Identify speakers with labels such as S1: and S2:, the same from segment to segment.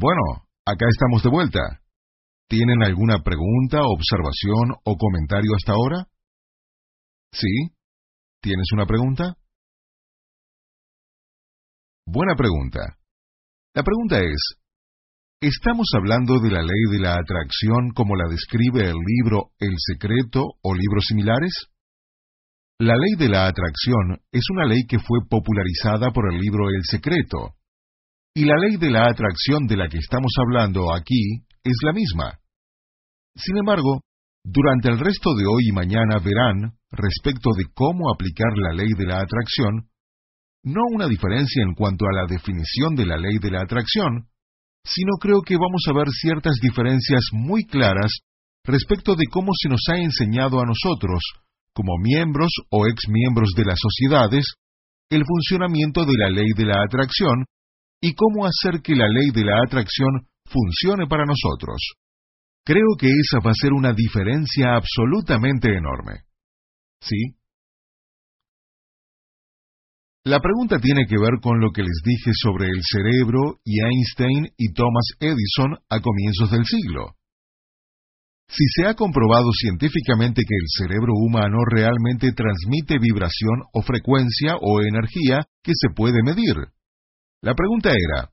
S1: Bueno, acá estamos de vuelta. ¿Tienen alguna pregunta, observación o comentario hasta ahora? ¿Sí? ¿Tienes una pregunta? Buena pregunta. La pregunta es, ¿estamos hablando de la ley de la atracción como la describe el libro El Secreto o libros similares? La ley de la atracción es una ley que fue popularizada por el libro El Secreto, y la ley de la atracción de la que estamos hablando aquí es la misma. Sin embargo, durante el resto de hoy y mañana verán, respecto de cómo aplicar la ley de la atracción, no una diferencia en cuanto a la definición de la ley de la atracción, sino creo que vamos a ver ciertas diferencias muy claras respecto de cómo se nos ha enseñado a nosotros, como miembros o exmiembros de las sociedades, el funcionamiento de la ley de la atracción y cómo hacer que la ley de la atracción funcione para nosotros. Creo que esa va a ser una diferencia absolutamente enorme. ¿Sí? La pregunta tiene que ver con lo que les dije sobre el cerebro y Einstein y Thomas Edison a comienzos del siglo. Si se ha comprobado científicamente que el cerebro humano realmente transmite vibración o frecuencia o energía que se puede medir, la pregunta era,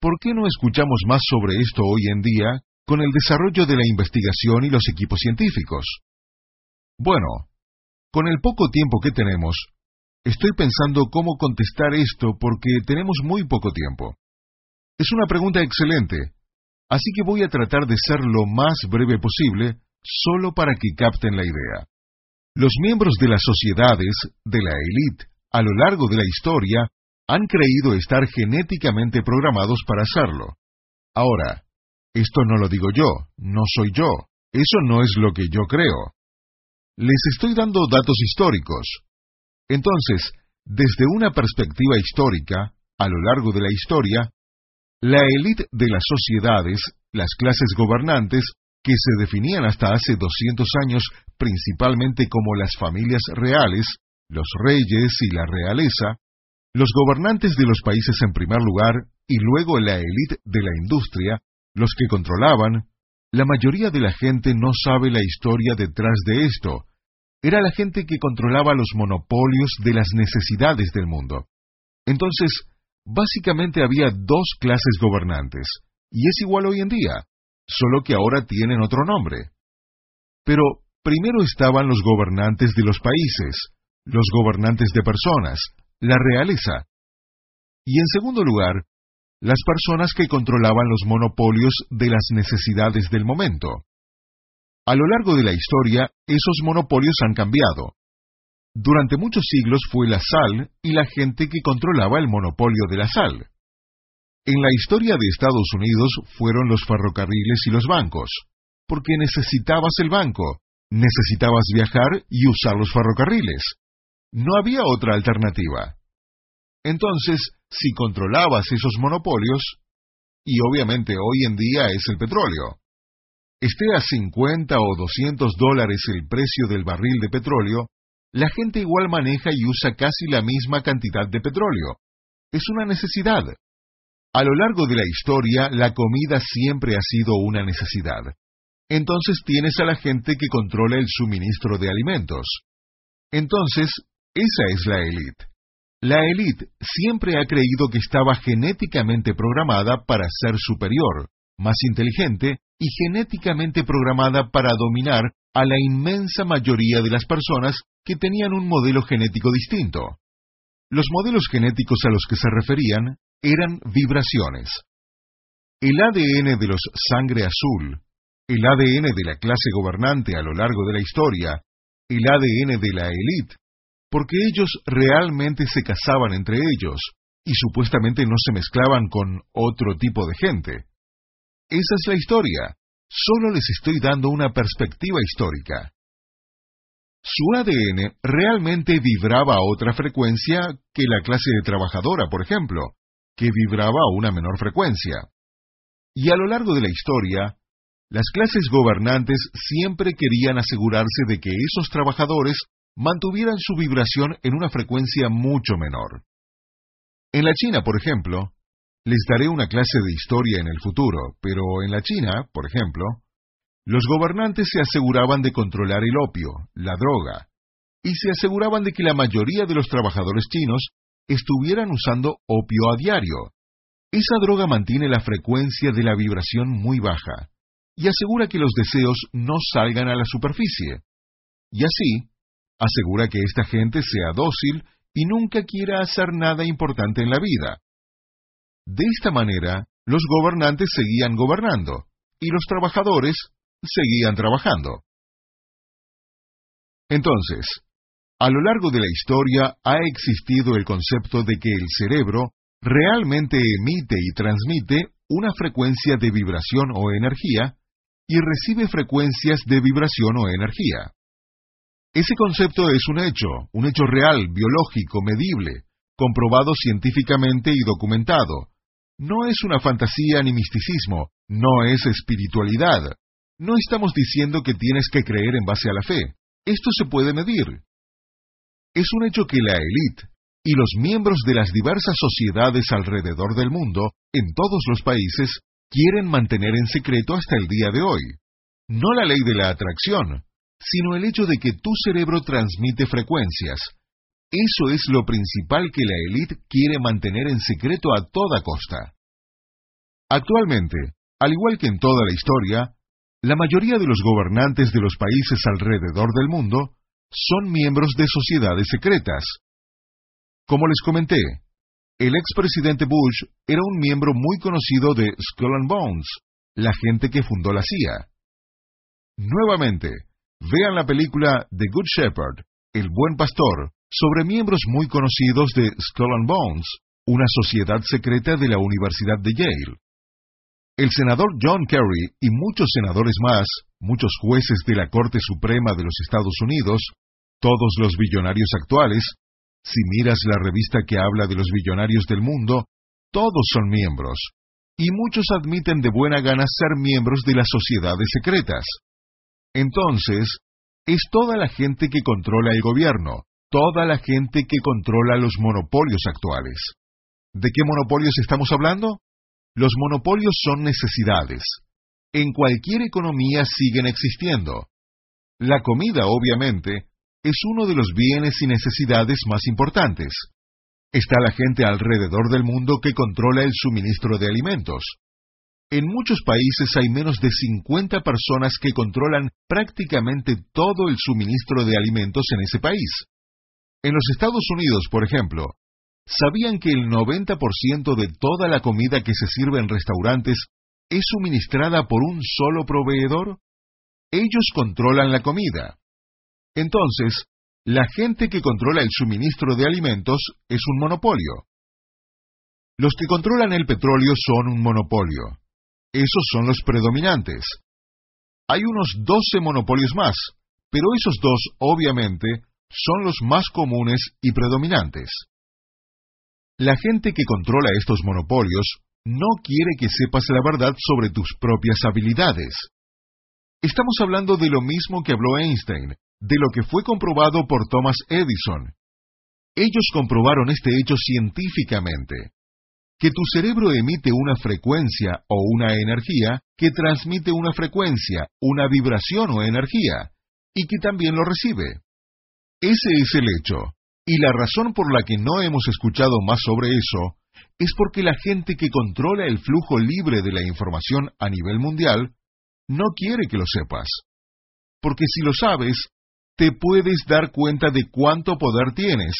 S1: ¿por qué no escuchamos más sobre esto hoy en día con el desarrollo de la investigación y los equipos científicos? Bueno, con el poco tiempo que tenemos, estoy pensando cómo contestar esto porque tenemos muy poco tiempo. Es una pregunta excelente, así que voy a tratar de ser lo más breve posible, solo para que capten la idea. Los miembros de las sociedades, de la élite, a lo largo de la historia, han creído estar genéticamente programados para hacerlo. Ahora, esto no lo digo yo, no soy yo, eso no es lo que yo creo. Les estoy dando datos históricos. Entonces, desde una perspectiva histórica, a lo largo de la historia, la élite de las sociedades, las clases gobernantes, que se definían hasta hace 200 años principalmente como las familias reales, los reyes y la realeza, los gobernantes de los países en primer lugar y luego la élite de la industria, los que controlaban, la mayoría de la gente no sabe la historia detrás de esto. Era la gente que controlaba los monopolios de las necesidades del mundo. Entonces, básicamente había dos clases gobernantes, y es igual hoy en día, solo que ahora tienen otro nombre. Pero primero estaban los gobernantes de los países, los gobernantes de personas, la realeza. Y en segundo lugar, las personas que controlaban los monopolios de las necesidades del momento. A lo largo de la historia, esos monopolios han cambiado. Durante muchos siglos fue la sal y la gente que controlaba el monopolio de la sal. En la historia de Estados Unidos fueron los ferrocarriles y los bancos, porque necesitabas el banco, necesitabas viajar y usar los ferrocarriles. No había otra alternativa. Entonces, si controlabas esos monopolios, y obviamente hoy en día es el petróleo, esté a 50 o 200 dólares el precio del barril de petróleo, la gente igual maneja y usa casi la misma cantidad de petróleo. Es una necesidad. A lo largo de la historia, la comida siempre ha sido una necesidad. Entonces tienes a la gente que controla el suministro de alimentos. Entonces, esa es la élite. La élite siempre ha creído que estaba genéticamente programada para ser superior, más inteligente y genéticamente programada para dominar a la inmensa mayoría de las personas que tenían un modelo genético distinto. Los modelos genéticos a los que se referían eran vibraciones. El ADN de los sangre azul, el ADN de la clase gobernante a lo largo de la historia, el ADN de la élite, porque ellos realmente se casaban entre ellos, y supuestamente no se mezclaban con otro tipo de gente. Esa es la historia. Solo les estoy dando una perspectiva histórica. Su ADN realmente vibraba a otra frecuencia que la clase de trabajadora, por ejemplo, que vibraba a una menor frecuencia. Y a lo largo de la historia, las clases gobernantes siempre querían asegurarse de que esos trabajadores mantuvieran su vibración en una frecuencia mucho menor. En la China, por ejemplo, les daré una clase de historia en el futuro, pero en la China, por ejemplo, los gobernantes se aseguraban de controlar el opio, la droga, y se aseguraban de que la mayoría de los trabajadores chinos estuvieran usando opio a diario. Esa droga mantiene la frecuencia de la vibración muy baja y asegura que los deseos no salgan a la superficie. Y así, asegura que esta gente sea dócil y nunca quiera hacer nada importante en la vida. De esta manera, los gobernantes seguían gobernando y los trabajadores seguían trabajando. Entonces, a lo largo de la historia ha existido el concepto de que el cerebro realmente emite y transmite una frecuencia de vibración o energía y recibe frecuencias de vibración o energía. Ese concepto es un hecho, un hecho real, biológico, medible, comprobado científicamente y documentado. No es una fantasía ni misticismo, no es espiritualidad. No estamos diciendo que tienes que creer en base a la fe. Esto se puede medir. Es un hecho que la élite y los miembros de las diversas sociedades alrededor del mundo, en todos los países, quieren mantener en secreto hasta el día de hoy. No la ley de la atracción, sino el hecho de que tu cerebro transmite frecuencias. Eso es lo principal que la élite quiere mantener en secreto a toda costa. Actualmente, al igual que en toda la historia, la mayoría de los gobernantes de los países alrededor del mundo son miembros de sociedades secretas. Como les comenté, el expresidente Bush era un miembro muy conocido de Skull and Bones, la gente que fundó la CIA. Nuevamente, Vean la película The Good Shepherd, El Buen Pastor, sobre miembros muy conocidos de Skull and Bones, una sociedad secreta de la Universidad de Yale. El senador John Kerry y muchos senadores más, muchos jueces de la Corte Suprema de los Estados Unidos, todos los billonarios actuales, si miras la revista que habla de los billonarios del mundo, todos son miembros, y muchos admiten de buena gana ser miembros de las sociedades secretas. Entonces, es toda la gente que controla el gobierno, toda la gente que controla los monopolios actuales. ¿De qué monopolios estamos hablando? Los monopolios son necesidades. En cualquier economía siguen existiendo. La comida, obviamente, es uno de los bienes y necesidades más importantes. Está la gente alrededor del mundo que controla el suministro de alimentos. En muchos países hay menos de 50 personas que controlan prácticamente todo el suministro de alimentos en ese país. En los Estados Unidos, por ejemplo, ¿sabían que el 90% de toda la comida que se sirve en restaurantes es suministrada por un solo proveedor? Ellos controlan la comida. Entonces, la gente que controla el suministro de alimentos es un monopolio. Los que controlan el petróleo son un monopolio. Esos son los predominantes. Hay unos 12 monopolios más, pero esos dos, obviamente, son los más comunes y predominantes. La gente que controla estos monopolios no quiere que sepas la verdad sobre tus propias habilidades. Estamos hablando de lo mismo que habló Einstein, de lo que fue comprobado por Thomas Edison. Ellos comprobaron este hecho científicamente que tu cerebro emite una frecuencia o una energía que transmite una frecuencia, una vibración o energía, y que también lo recibe. Ese es el hecho, y la razón por la que no hemos escuchado más sobre eso es porque la gente que controla el flujo libre de la información a nivel mundial no quiere que lo sepas. Porque si lo sabes, te puedes dar cuenta de cuánto poder tienes,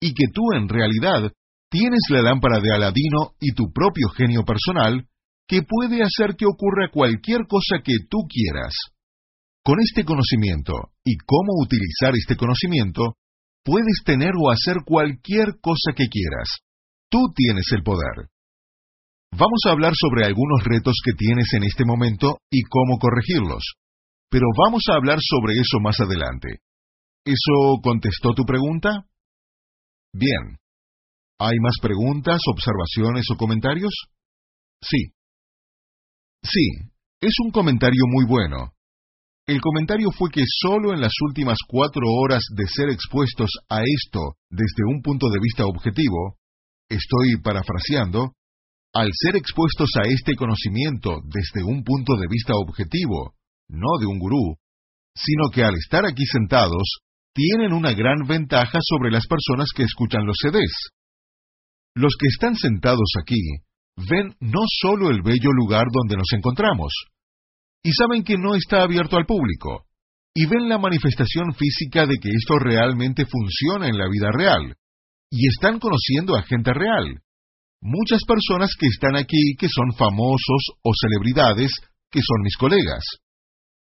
S1: y que tú en realidad tienes la lámpara de Aladino y tu propio genio personal que puede hacer que ocurra cualquier cosa que tú quieras. Con este conocimiento y cómo utilizar este conocimiento, puedes tener o hacer cualquier cosa que quieras. Tú tienes el poder. Vamos a hablar sobre algunos retos que tienes en este momento y cómo corregirlos. Pero vamos a hablar sobre eso más adelante. ¿Eso contestó tu pregunta? Bien. ¿Hay más preguntas, observaciones o comentarios? Sí. Sí, es un comentario muy bueno. El comentario fue que solo en las últimas cuatro horas de ser expuestos a esto desde un punto de vista objetivo, estoy parafraseando, al ser expuestos a este conocimiento desde un punto de vista objetivo, no de un gurú, sino que al estar aquí sentados, tienen una gran ventaja sobre las personas que escuchan los CDs. Los que están sentados aquí ven no solo el bello lugar donde nos encontramos, y saben que no está abierto al público, y ven la manifestación física de que esto realmente funciona en la vida real, y están conociendo a gente real. Muchas personas que están aquí que son famosos o celebridades, que son mis colegas.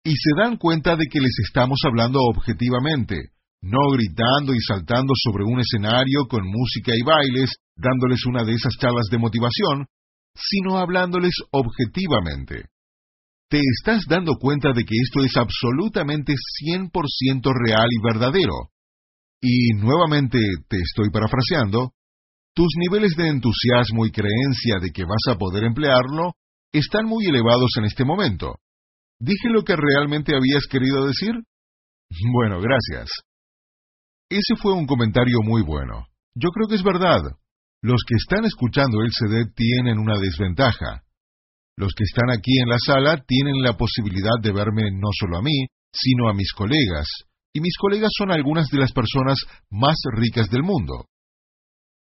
S1: Y se dan cuenta de que les estamos hablando objetivamente, no gritando y saltando sobre un escenario con música y bailes, dándoles una de esas charlas de motivación, sino hablándoles objetivamente. Te estás dando cuenta de que esto es absolutamente 100% real y verdadero. Y nuevamente te estoy parafraseando, tus niveles de entusiasmo y creencia de que vas a poder emplearlo están muy elevados en este momento. ¿Dije lo que realmente habías querido decir? Bueno, gracias. Ese fue un comentario muy bueno. Yo creo que es verdad. Los que están escuchando el CD tienen una desventaja. Los que están aquí en la sala tienen la posibilidad de verme no solo a mí, sino a mis colegas, y mis colegas son algunas de las personas más ricas del mundo.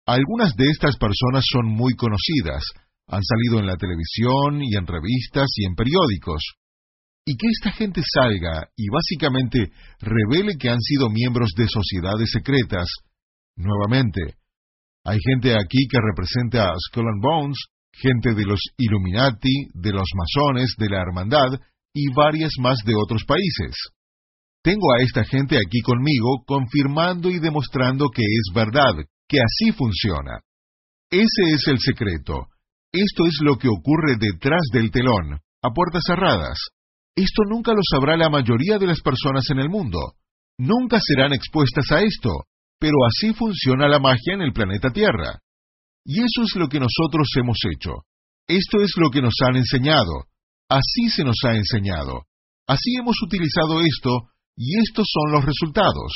S1: Algunas de estas personas son muy conocidas, han salido en la televisión y en revistas y en periódicos y que esta gente salga y básicamente revele que han sido miembros de sociedades secretas, nuevamente, hay gente aquí que representa a Skull and Bones, gente de los Illuminati, de los masones, de la Hermandad y varias más de otros países. Tengo a esta gente aquí conmigo confirmando y demostrando que es verdad, que así funciona. Ese es el secreto. Esto es lo que ocurre detrás del telón, a puertas cerradas. Esto nunca lo sabrá la mayoría de las personas en el mundo. Nunca serán expuestas a esto, pero así funciona la magia en el planeta Tierra. Y eso es lo que nosotros hemos hecho. Esto es lo que nos han enseñado. Así se nos ha enseñado. Así hemos utilizado esto y estos son los resultados.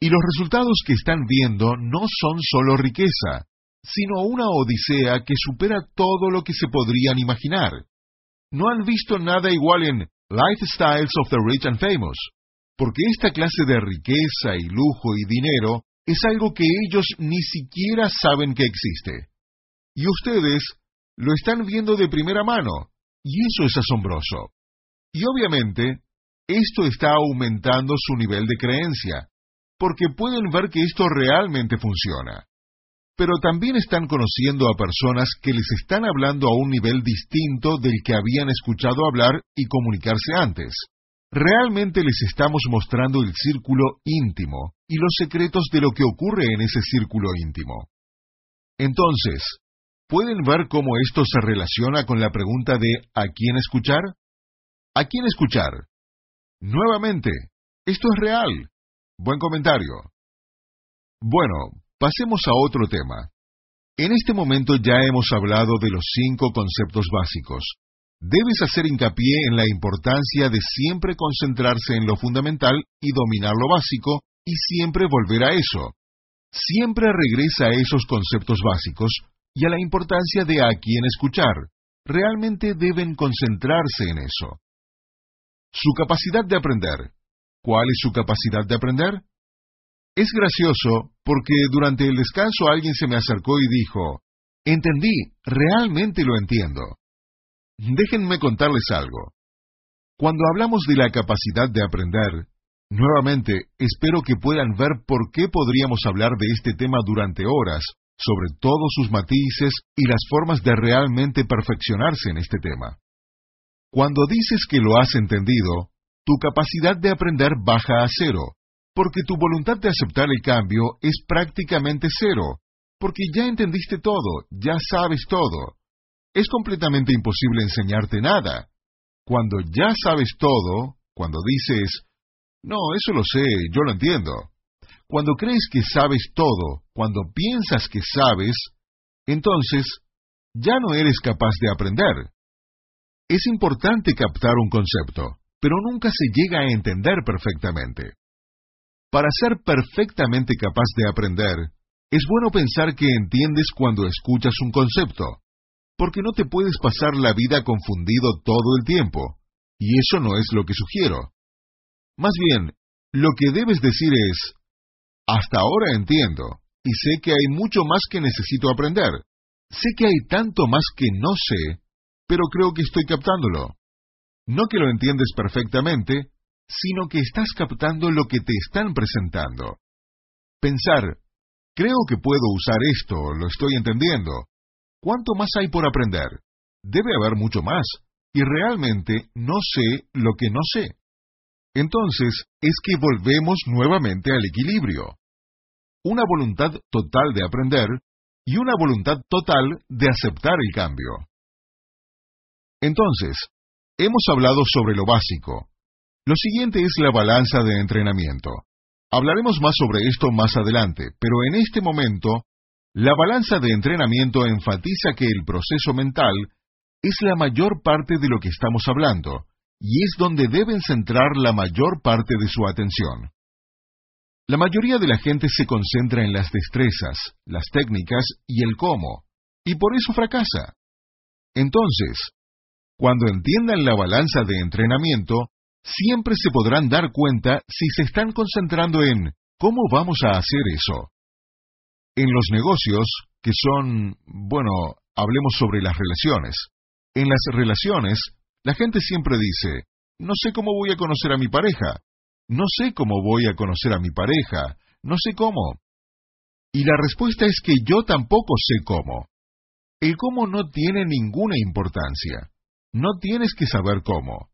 S1: Y los resultados que están viendo no son solo riqueza, sino una odisea que supera todo lo que se podrían imaginar no han visto nada igual en Lifestyles of the Rich and Famous, porque esta clase de riqueza y lujo y dinero es algo que ellos ni siquiera saben que existe. Y ustedes lo están viendo de primera mano, y eso es asombroso. Y obviamente, esto está aumentando su nivel de creencia, porque pueden ver que esto realmente funciona pero también están conociendo a personas que les están hablando a un nivel distinto del que habían escuchado hablar y comunicarse antes. Realmente les estamos mostrando el círculo íntimo y los secretos de lo que ocurre en ese círculo íntimo. Entonces, ¿pueden ver cómo esto se relaciona con la pregunta de ¿a quién escuchar? ¿A quién escuchar? Nuevamente, esto es real. Buen comentario. Bueno, Pasemos a otro tema. En este momento ya hemos hablado de los cinco conceptos básicos. Debes hacer hincapié en la importancia de siempre concentrarse en lo fundamental y dominar lo básico, y siempre volver a eso. Siempre regresa a esos conceptos básicos y a la importancia de a quién escuchar. Realmente deben concentrarse en eso. Su capacidad de aprender. ¿Cuál es su capacidad de aprender? Es gracioso porque durante el descanso alguien se me acercó y dijo, Entendí, realmente lo entiendo. Déjenme contarles algo. Cuando hablamos de la capacidad de aprender, nuevamente espero que puedan ver por qué podríamos hablar de este tema durante horas, sobre todos sus matices y las formas de realmente perfeccionarse en este tema. Cuando dices que lo has entendido, tu capacidad de aprender baja a cero, porque tu voluntad de aceptar el cambio es prácticamente cero, porque ya entendiste todo, ya sabes todo. Es completamente imposible enseñarte nada. Cuando ya sabes todo, cuando dices, no, eso lo sé, yo lo entiendo. Cuando crees que sabes todo, cuando piensas que sabes, entonces ya no eres capaz de aprender. Es importante captar un concepto, pero nunca se llega a entender perfectamente. Para ser perfectamente capaz de aprender, es bueno pensar que entiendes cuando escuchas un concepto, porque no te puedes pasar la vida confundido todo el tiempo, y eso no es lo que sugiero. Más bien, lo que debes decir es, hasta ahora entiendo, y sé que hay mucho más que necesito aprender. Sé que hay tanto más que no sé, pero creo que estoy captándolo. No que lo entiendes perfectamente, sino que estás captando lo que te están presentando. Pensar, creo que puedo usar esto, lo estoy entendiendo. ¿Cuánto más hay por aprender? Debe haber mucho más, y realmente no sé lo que no sé. Entonces es que volvemos nuevamente al equilibrio. Una voluntad total de aprender y una voluntad total de aceptar el cambio. Entonces, hemos hablado sobre lo básico. Lo siguiente es la balanza de entrenamiento. Hablaremos más sobre esto más adelante, pero en este momento, la balanza de entrenamiento enfatiza que el proceso mental es la mayor parte de lo que estamos hablando, y es donde deben centrar la mayor parte de su atención. La mayoría de la gente se concentra en las destrezas, las técnicas y el cómo, y por eso fracasa. Entonces, cuando entiendan la balanza de entrenamiento, siempre se podrán dar cuenta si se están concentrando en cómo vamos a hacer eso. En los negocios, que son, bueno, hablemos sobre las relaciones. En las relaciones, la gente siempre dice, no sé cómo voy a conocer a mi pareja, no sé cómo voy a conocer a mi pareja, no sé cómo. Y la respuesta es que yo tampoco sé cómo. El cómo no tiene ninguna importancia. No tienes que saber cómo.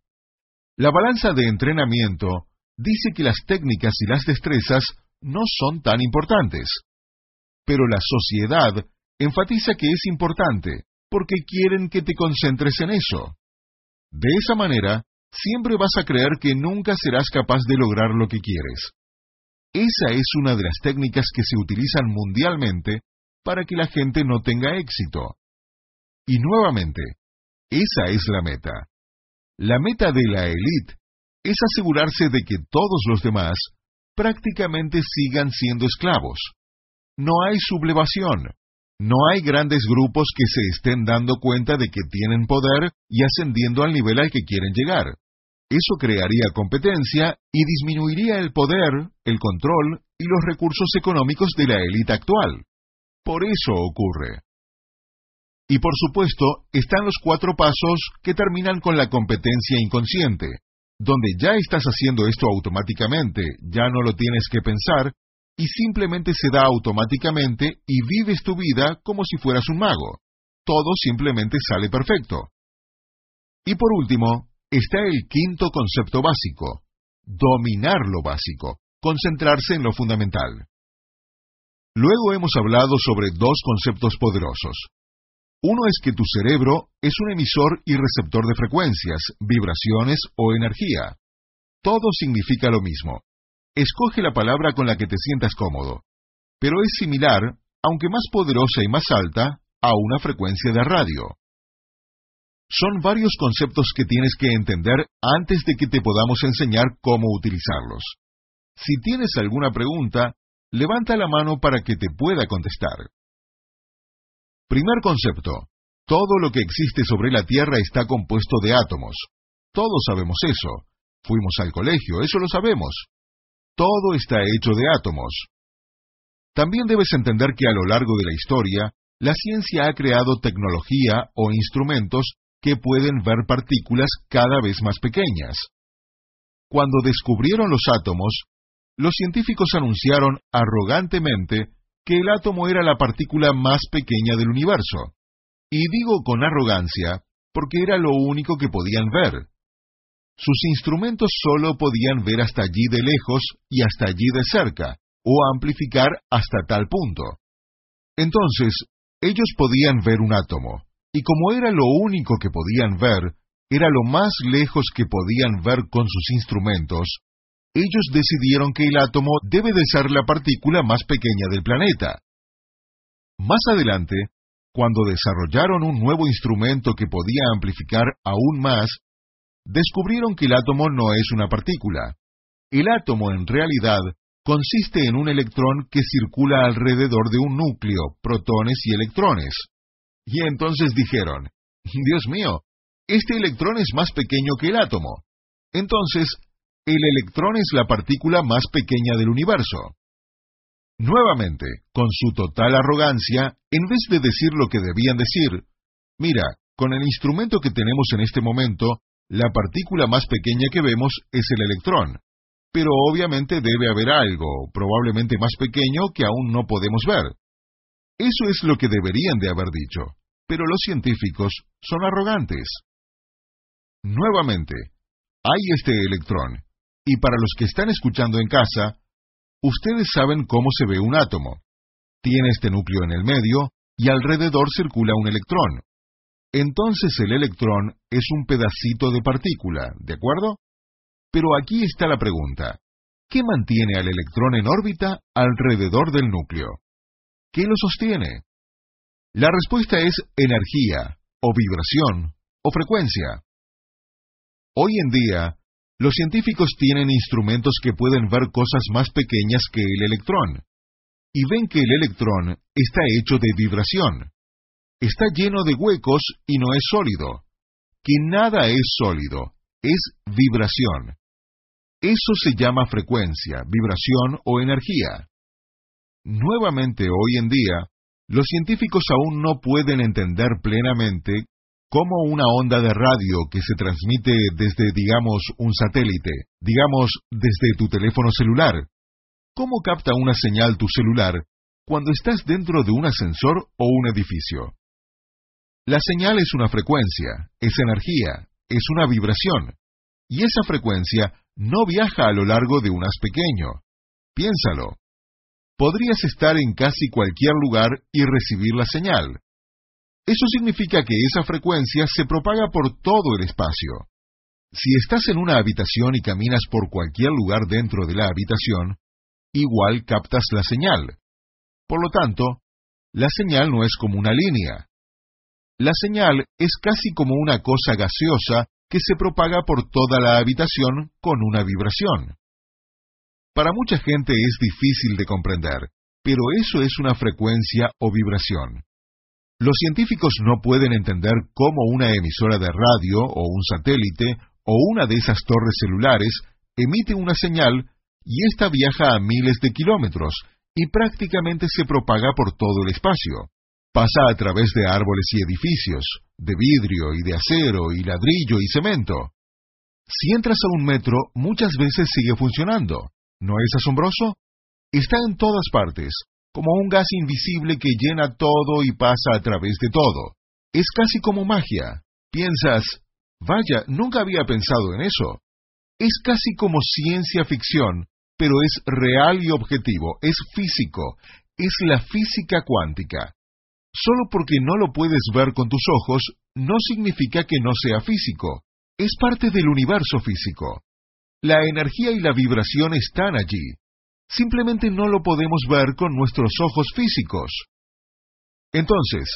S1: La balanza de entrenamiento dice que las técnicas y las destrezas no son tan importantes. Pero la sociedad enfatiza que es importante, porque quieren que te concentres en eso. De esa manera, siempre vas a creer que nunca serás capaz de lograr lo que quieres. Esa es una de las técnicas que se utilizan mundialmente para que la gente no tenga éxito. Y nuevamente, esa es la meta. La meta de la élite es asegurarse de que todos los demás prácticamente sigan siendo esclavos. No hay sublevación, no hay grandes grupos que se estén dando cuenta de que tienen poder y ascendiendo al nivel al que quieren llegar. Eso crearía competencia y disminuiría el poder, el control y los recursos económicos de la élite actual. Por eso ocurre. Y por supuesto, están los cuatro pasos que terminan con la competencia inconsciente, donde ya estás haciendo esto automáticamente, ya no lo tienes que pensar, y simplemente se da automáticamente y vives tu vida como si fueras un mago. Todo simplemente sale perfecto. Y por último, está el quinto concepto básico, dominar lo básico, concentrarse en lo fundamental. Luego hemos hablado sobre dos conceptos poderosos. Uno es que tu cerebro es un emisor y receptor de frecuencias, vibraciones o energía. Todo significa lo mismo. Escoge la palabra con la que te sientas cómodo, pero es similar, aunque más poderosa y más alta, a una frecuencia de radio. Son varios conceptos que tienes que entender antes de que te podamos enseñar cómo utilizarlos. Si tienes alguna pregunta, levanta la mano para que te pueda contestar. Primer concepto. Todo lo que existe sobre la Tierra está compuesto de átomos. Todos sabemos eso. Fuimos al colegio, eso lo sabemos. Todo está hecho de átomos. También debes entender que a lo largo de la historia, la ciencia ha creado tecnología o instrumentos que pueden ver partículas cada vez más pequeñas. Cuando descubrieron los átomos, los científicos anunciaron arrogantemente que el átomo era la partícula más pequeña del universo. Y digo con arrogancia porque era lo único que podían ver. Sus instrumentos solo podían ver hasta allí de lejos y hasta allí de cerca, o amplificar hasta tal punto. Entonces, ellos podían ver un átomo, y como era lo único que podían ver, era lo más lejos que podían ver con sus instrumentos, ellos decidieron que el átomo debe de ser la partícula más pequeña del planeta. Más adelante, cuando desarrollaron un nuevo instrumento que podía amplificar aún más, descubrieron que el átomo no es una partícula. El átomo en realidad consiste en un electrón que circula alrededor de un núcleo, protones y electrones. Y entonces dijeron, Dios mío, este electrón es más pequeño que el átomo. Entonces, el electrón es la partícula más pequeña del universo. Nuevamente, con su total arrogancia, en vez de decir lo que debían decir, mira, con el instrumento que tenemos en este momento, la partícula más pequeña que vemos es el electrón. Pero obviamente debe haber algo, probablemente más pequeño, que aún no podemos ver. Eso es lo que deberían de haber dicho, pero los científicos son arrogantes. Nuevamente, hay este electrón, y para los que están escuchando en casa, ustedes saben cómo se ve un átomo. Tiene este núcleo en el medio y alrededor circula un electrón. Entonces el electrón es un pedacito de partícula, ¿de acuerdo? Pero aquí está la pregunta. ¿Qué mantiene al electrón en órbita alrededor del núcleo? ¿Qué lo sostiene? La respuesta es energía, o vibración, o frecuencia. Hoy en día, los científicos tienen instrumentos que pueden ver cosas más pequeñas que el electrón, y ven que el electrón está hecho de vibración. Está lleno de huecos y no es sólido. Que nada es sólido, es vibración. Eso se llama frecuencia, vibración o energía. Nuevamente hoy en día, los científicos aún no pueden entender plenamente cómo una onda de radio que se transmite desde, digamos, un satélite, digamos, desde tu teléfono celular, cómo capta una señal tu celular cuando estás dentro de un ascensor o un edificio. La señal es una frecuencia, es energía, es una vibración, y esa frecuencia no viaja a lo largo de un haz pequeño. Piénsalo. Podrías estar en casi cualquier lugar y recibir la señal. Eso significa que esa frecuencia se propaga por todo el espacio. Si estás en una habitación y caminas por cualquier lugar dentro de la habitación, igual captas la señal. Por lo tanto, la señal no es como una línea. La señal es casi como una cosa gaseosa que se propaga por toda la habitación con una vibración. Para mucha gente es difícil de comprender, pero eso es una frecuencia o vibración. Los científicos no pueden entender cómo una emisora de radio o un satélite o una de esas torres celulares emite una señal y ésta viaja a miles de kilómetros y prácticamente se propaga por todo el espacio. Pasa a través de árboles y edificios, de vidrio y de acero y ladrillo y cemento. Si entras a un metro, muchas veces sigue funcionando. ¿No es asombroso? Está en todas partes, como un gas invisible que llena todo y pasa a través de todo. Es casi como magia. Piensas, vaya, nunca había pensado en eso. Es casi como ciencia ficción, pero es real y objetivo, es físico, es la física cuántica. Solo porque no lo puedes ver con tus ojos, no significa que no sea físico. Es parte del universo físico. La energía y la vibración están allí. Simplemente no lo podemos ver con nuestros ojos físicos. Entonces,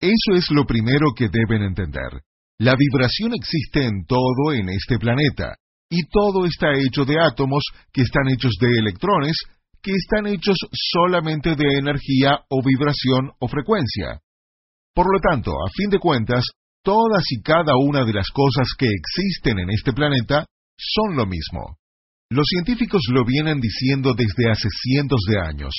S1: eso es lo primero que deben entender. La vibración existe en todo en este planeta, y todo está hecho de átomos que están hechos de electrones que están hechos solamente de energía o vibración o frecuencia. Por lo tanto, a fin de cuentas, todas y cada una de las cosas que existen en este planeta son lo mismo. Los científicos lo vienen diciendo desde hace cientos de años,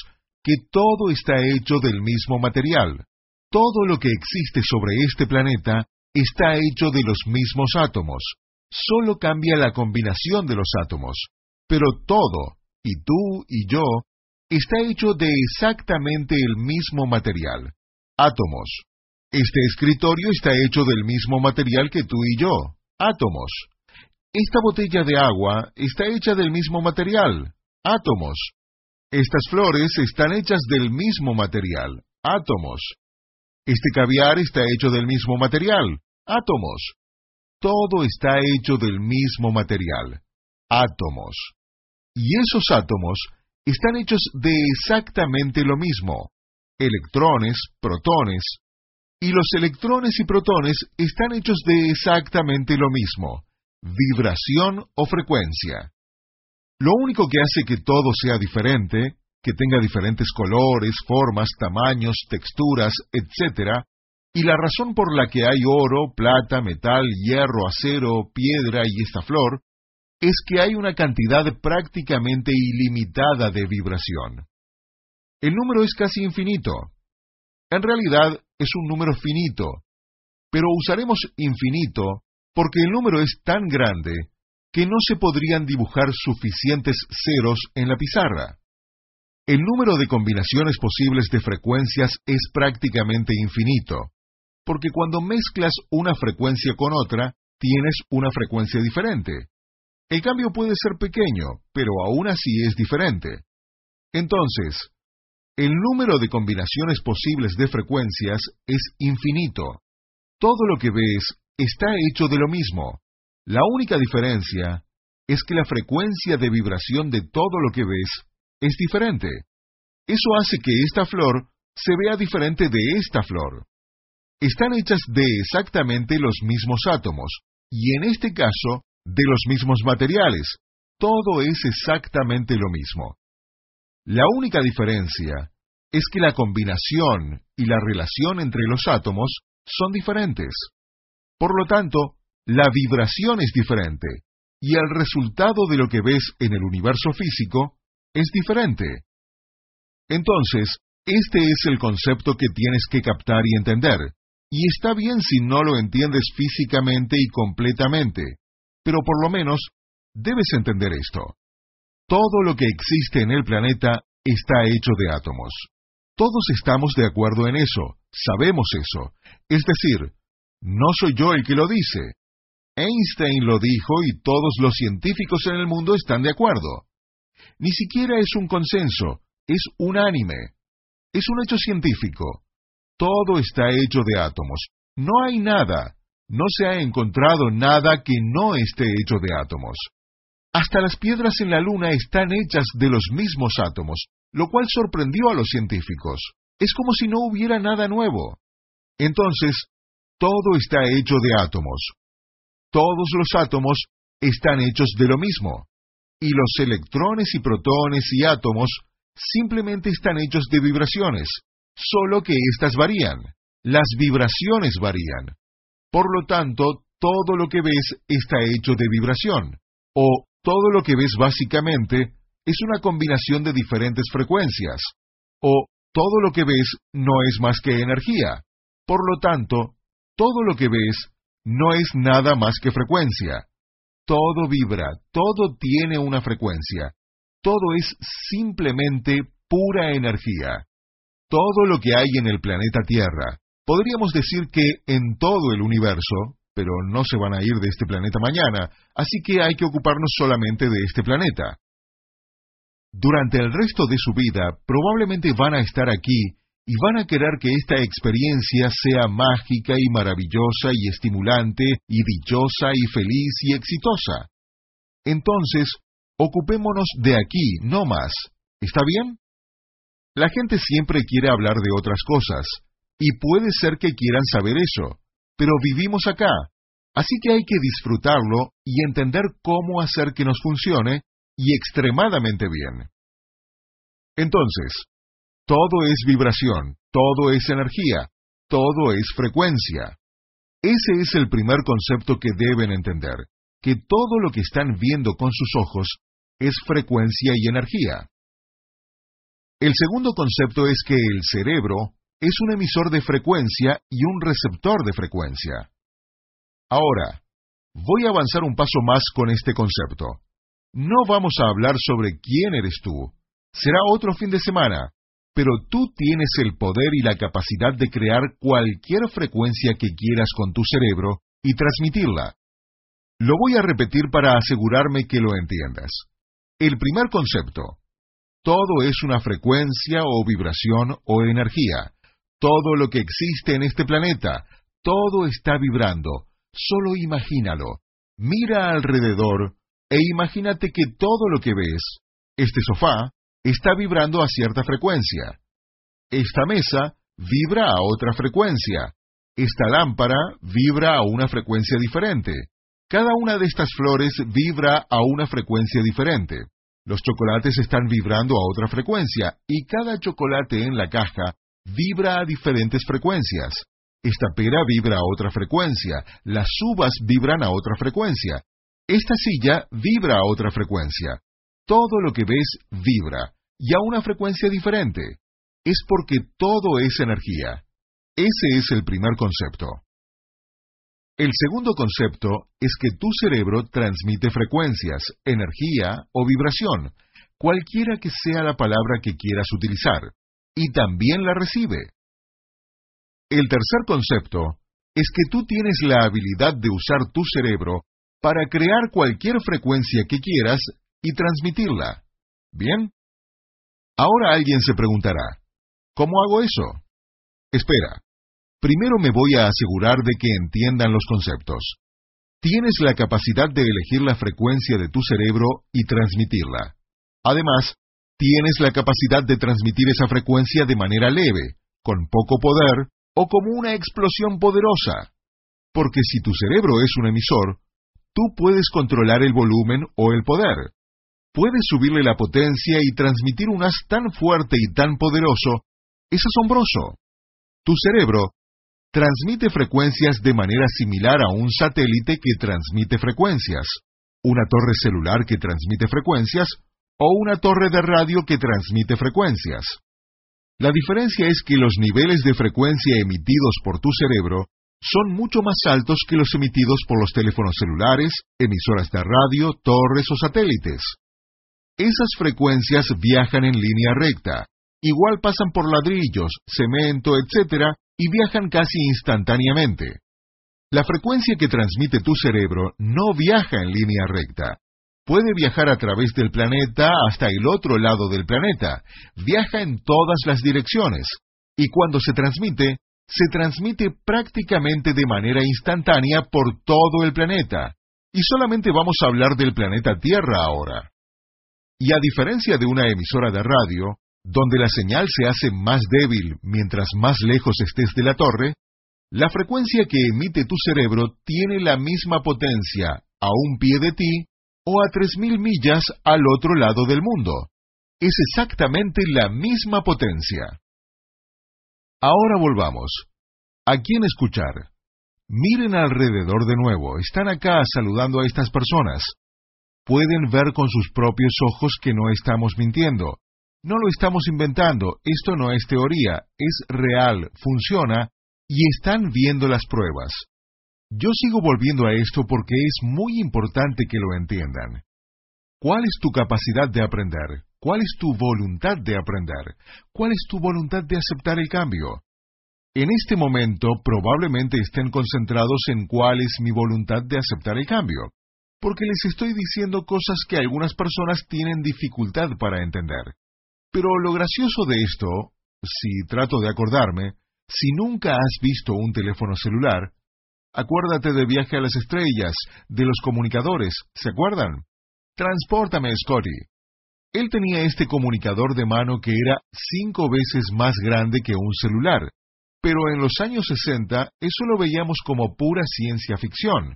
S1: que todo está hecho del mismo material. Todo lo que existe sobre este planeta está hecho de los mismos átomos. Solo cambia la combinación de los átomos. Pero todo, y tú y yo, está hecho de exactamente el mismo material, átomos. Este escritorio está hecho del mismo material que tú y yo, átomos. Esta botella de agua está hecha del mismo material, átomos. Estas flores están hechas del mismo material, átomos. Este caviar está hecho del mismo material, átomos. Todo está hecho del mismo material, átomos. Y esos átomos están hechos de exactamente lo mismo, electrones, protones, y los electrones y protones están hechos de exactamente lo mismo, vibración o frecuencia. Lo único que hace que todo sea diferente, que tenga diferentes colores, formas, tamaños, texturas, etc., y la razón por la que hay oro, plata, metal, hierro, acero, piedra y esta flor, es que hay una cantidad prácticamente ilimitada de vibración. El número es casi infinito. En realidad es un número finito, pero usaremos infinito porque el número es tan grande que no se podrían dibujar suficientes ceros en la pizarra. El número de combinaciones posibles de frecuencias es prácticamente infinito, porque cuando mezclas una frecuencia con otra, tienes una frecuencia diferente. El cambio puede ser pequeño, pero aún así es diferente. Entonces, el número de combinaciones posibles de frecuencias es infinito. Todo lo que ves está hecho de lo mismo. La única diferencia es que la frecuencia de vibración de todo lo que ves es diferente. Eso hace que esta flor se vea diferente de esta flor. Están hechas de exactamente los mismos átomos, y en este caso, de los mismos materiales. Todo es exactamente lo mismo. La única diferencia es que la combinación y la relación entre los átomos son diferentes. Por lo tanto, la vibración es diferente, y el resultado de lo que ves en el universo físico es diferente. Entonces, este es el concepto que tienes que captar y entender, y está bien si no lo entiendes físicamente y completamente, pero por lo menos debes entender esto. Todo lo que existe en el planeta está hecho de átomos. Todos estamos de acuerdo en eso, sabemos eso. Es decir, no soy yo el que lo dice. Einstein lo dijo y todos los científicos en el mundo están de acuerdo. Ni siquiera es un consenso, es unánime. Es un hecho científico. Todo está hecho de átomos. No hay nada, no se ha encontrado nada que no esté hecho de átomos. Hasta las piedras en la Luna están hechas de los mismos átomos, lo cual sorprendió a los científicos. Es como si no hubiera nada nuevo. Entonces, todo está hecho de átomos. Todos los átomos están hechos de lo mismo. Y los electrones y protones y átomos simplemente están hechos de vibraciones, solo que éstas varían. Las vibraciones varían. Por lo tanto, todo lo que ves está hecho de vibración, o todo lo que ves básicamente es una combinación de diferentes frecuencias, o todo lo que ves no es más que energía. Por lo tanto, todo lo que ves no es nada más que frecuencia. Todo vibra, todo tiene una frecuencia. Todo es simplemente pura energía. Todo lo que hay en el planeta Tierra, podríamos decir que en todo el universo, pero no se van a ir de este planeta mañana, así que hay que ocuparnos solamente de este planeta. Durante el resto de su vida probablemente van a estar aquí y van a querer que esta experiencia sea mágica y maravillosa y estimulante y dichosa y feliz y exitosa. Entonces, ocupémonos de aquí, no más. ¿Está bien? La gente siempre quiere hablar de otras cosas, y puede ser que quieran saber eso, pero vivimos acá, así que hay que disfrutarlo y entender cómo hacer que nos funcione, y extremadamente bien. Entonces, todo es vibración, todo es energía, todo es frecuencia. Ese es el primer concepto que deben entender, que todo lo que están viendo con sus ojos es frecuencia y energía. El segundo concepto es que el cerebro es un emisor de frecuencia y un receptor de frecuencia. Ahora, voy a avanzar un paso más con este concepto. No vamos a hablar sobre quién eres tú. Será otro fin de semana, pero tú tienes el poder y la capacidad de crear cualquier frecuencia que quieras con tu cerebro y transmitirla. Lo voy a repetir para asegurarme que lo entiendas. El primer concepto. Todo es una frecuencia o vibración o energía. Todo lo que existe en este planeta, todo está vibrando. Solo imagínalo. Mira alrededor e imagínate que todo lo que ves, este sofá, está vibrando a cierta frecuencia. Esta mesa vibra a otra frecuencia. Esta lámpara vibra a una frecuencia diferente. Cada una de estas flores vibra a una frecuencia diferente. Los chocolates están vibrando a otra frecuencia y cada chocolate en la caja vibra a diferentes frecuencias. Esta pera vibra a otra frecuencia, las uvas vibran a otra frecuencia, esta silla vibra a otra frecuencia. Todo lo que ves vibra, y a una frecuencia diferente. Es porque todo es energía. Ese es el primer concepto. El segundo concepto es que tu cerebro transmite frecuencias, energía o vibración, cualquiera que sea la palabra que quieras utilizar, y también la recibe. El tercer concepto es que tú tienes la habilidad de usar tu cerebro para crear cualquier frecuencia que quieras y transmitirla. ¿Bien? Ahora alguien se preguntará, ¿cómo hago eso? Espera, primero me voy a asegurar de que entiendan los conceptos. Tienes la capacidad de elegir la frecuencia de tu cerebro y transmitirla. Además, tienes la capacidad de transmitir esa frecuencia de manera leve, con poco poder o como una explosión poderosa. Porque si tu cerebro es un emisor, tú puedes controlar el volumen o el poder. Puedes subirle la potencia y transmitir un haz tan fuerte y tan poderoso, es asombroso. Tu cerebro transmite frecuencias de manera similar a un satélite que transmite frecuencias, una torre celular que transmite frecuencias o una torre de radio que transmite frecuencias. La diferencia es que los niveles de frecuencia emitidos por tu cerebro son mucho más altos que los emitidos por los teléfonos celulares, emisoras de radio, torres o satélites. Esas frecuencias viajan en línea recta, igual pasan por ladrillos, cemento, etc., y viajan casi instantáneamente. La frecuencia que transmite tu cerebro no viaja en línea recta. Puede viajar a través del planeta hasta el otro lado del planeta. Viaja en todas las direcciones. Y cuando se transmite, se transmite prácticamente de manera instantánea por todo el planeta. Y solamente vamos a hablar del planeta Tierra ahora. Y a diferencia de una emisora de radio, donde la señal se hace más débil mientras más lejos estés de la torre, la frecuencia que emite tu cerebro tiene la misma potencia a un pie de ti o a tres mil millas al otro lado del mundo. Es exactamente la misma potencia. Ahora volvamos. ¿A quién escuchar? Miren alrededor de nuevo. Están acá saludando a estas personas. Pueden ver con sus propios ojos que no estamos mintiendo. No lo estamos inventando. Esto no es teoría. Es real. Funciona. Y están viendo las pruebas. Yo sigo volviendo a esto porque es muy importante que lo entiendan. ¿Cuál es tu capacidad de aprender? ¿Cuál es tu voluntad de aprender? ¿Cuál es tu voluntad de aceptar el cambio? En este momento probablemente estén concentrados en cuál es mi voluntad de aceptar el cambio, porque les estoy diciendo cosas que algunas personas tienen dificultad para entender. Pero lo gracioso de esto, si trato de acordarme, si nunca has visto un teléfono celular, acuérdate de Viaje a las Estrellas, de los comunicadores, ¿se acuerdan? Transpórtame, Scotty. Él tenía este comunicador de mano que era cinco veces más grande que un celular, pero en los años 60 eso lo veíamos como pura ciencia ficción.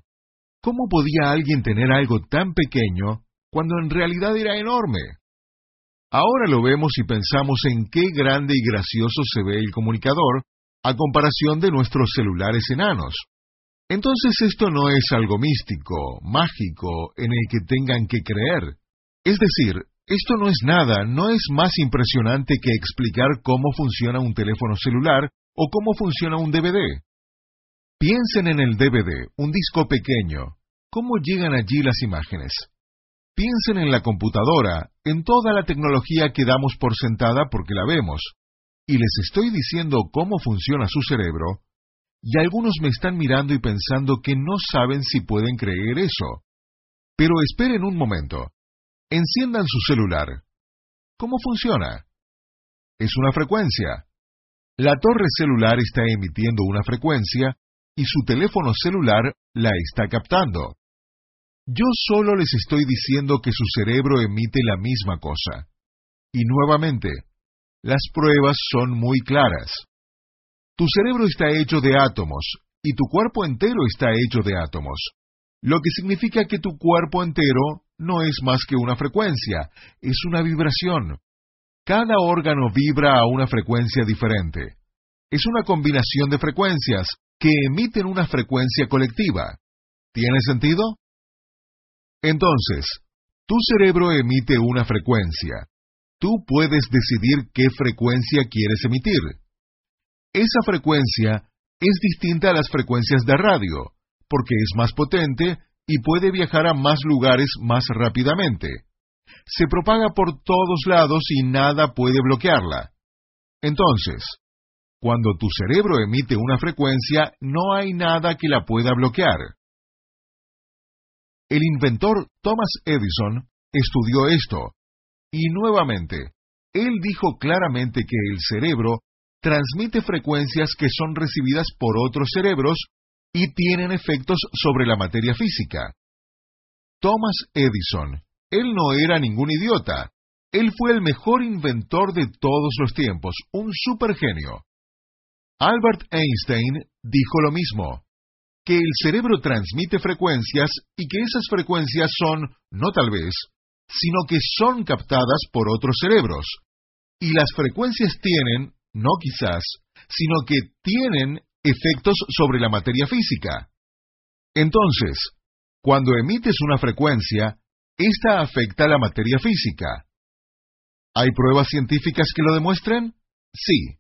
S1: ¿Cómo podía alguien tener algo tan pequeño cuando en realidad era enorme? Ahora lo vemos y pensamos en qué grande y gracioso se ve el comunicador a comparación de nuestros celulares enanos. Entonces esto no es algo místico, mágico, en el que tengan que creer. Es decir, esto no es nada, no es más impresionante que explicar cómo funciona un teléfono celular o cómo funciona un DVD. Piensen en el DVD, un disco pequeño. ¿Cómo llegan allí las imágenes? Piensen en la computadora, en toda la tecnología que damos por sentada porque la vemos. Y les estoy diciendo cómo funciona su cerebro, y algunos me están mirando y pensando que no saben si pueden creer eso. Pero esperen un momento. Enciendan su celular. ¿Cómo funciona? Es una frecuencia. La torre celular está emitiendo una frecuencia y su teléfono celular la está captando. Yo solo les estoy diciendo que su cerebro emite la misma cosa. Y nuevamente, las pruebas son muy claras. Tu cerebro está hecho de átomos y tu cuerpo entero está hecho de átomos, lo que significa que tu cuerpo entero no es más que una frecuencia, es una vibración. Cada órgano vibra a una frecuencia diferente. Es una combinación de frecuencias que emiten una frecuencia colectiva. ¿Tiene sentido? Entonces, tu cerebro emite una frecuencia. Tú puedes decidir qué frecuencia quieres emitir. Esa frecuencia es distinta a las frecuencias de radio, porque es más potente y puede viajar a más lugares más rápidamente. Se propaga por todos lados y nada puede bloquearla. Entonces, cuando tu cerebro emite una frecuencia, no hay nada que la pueda bloquear. El inventor Thomas Edison estudió esto, y nuevamente, él dijo claramente que el cerebro transmite frecuencias que son recibidas por otros cerebros y tienen efectos sobre la materia física. Thomas Edison, él no era ningún idiota. Él fue el mejor inventor de todos los tiempos, un supergenio. Albert Einstein dijo lo mismo, que el cerebro transmite frecuencias y que esas frecuencias son, no tal vez, sino que son captadas por otros cerebros. Y las frecuencias tienen, no quizás, sino que tienen efectos sobre la materia física. Entonces, cuando emites una frecuencia, esta afecta la materia física. ¿Hay pruebas científicas que lo demuestren? Sí.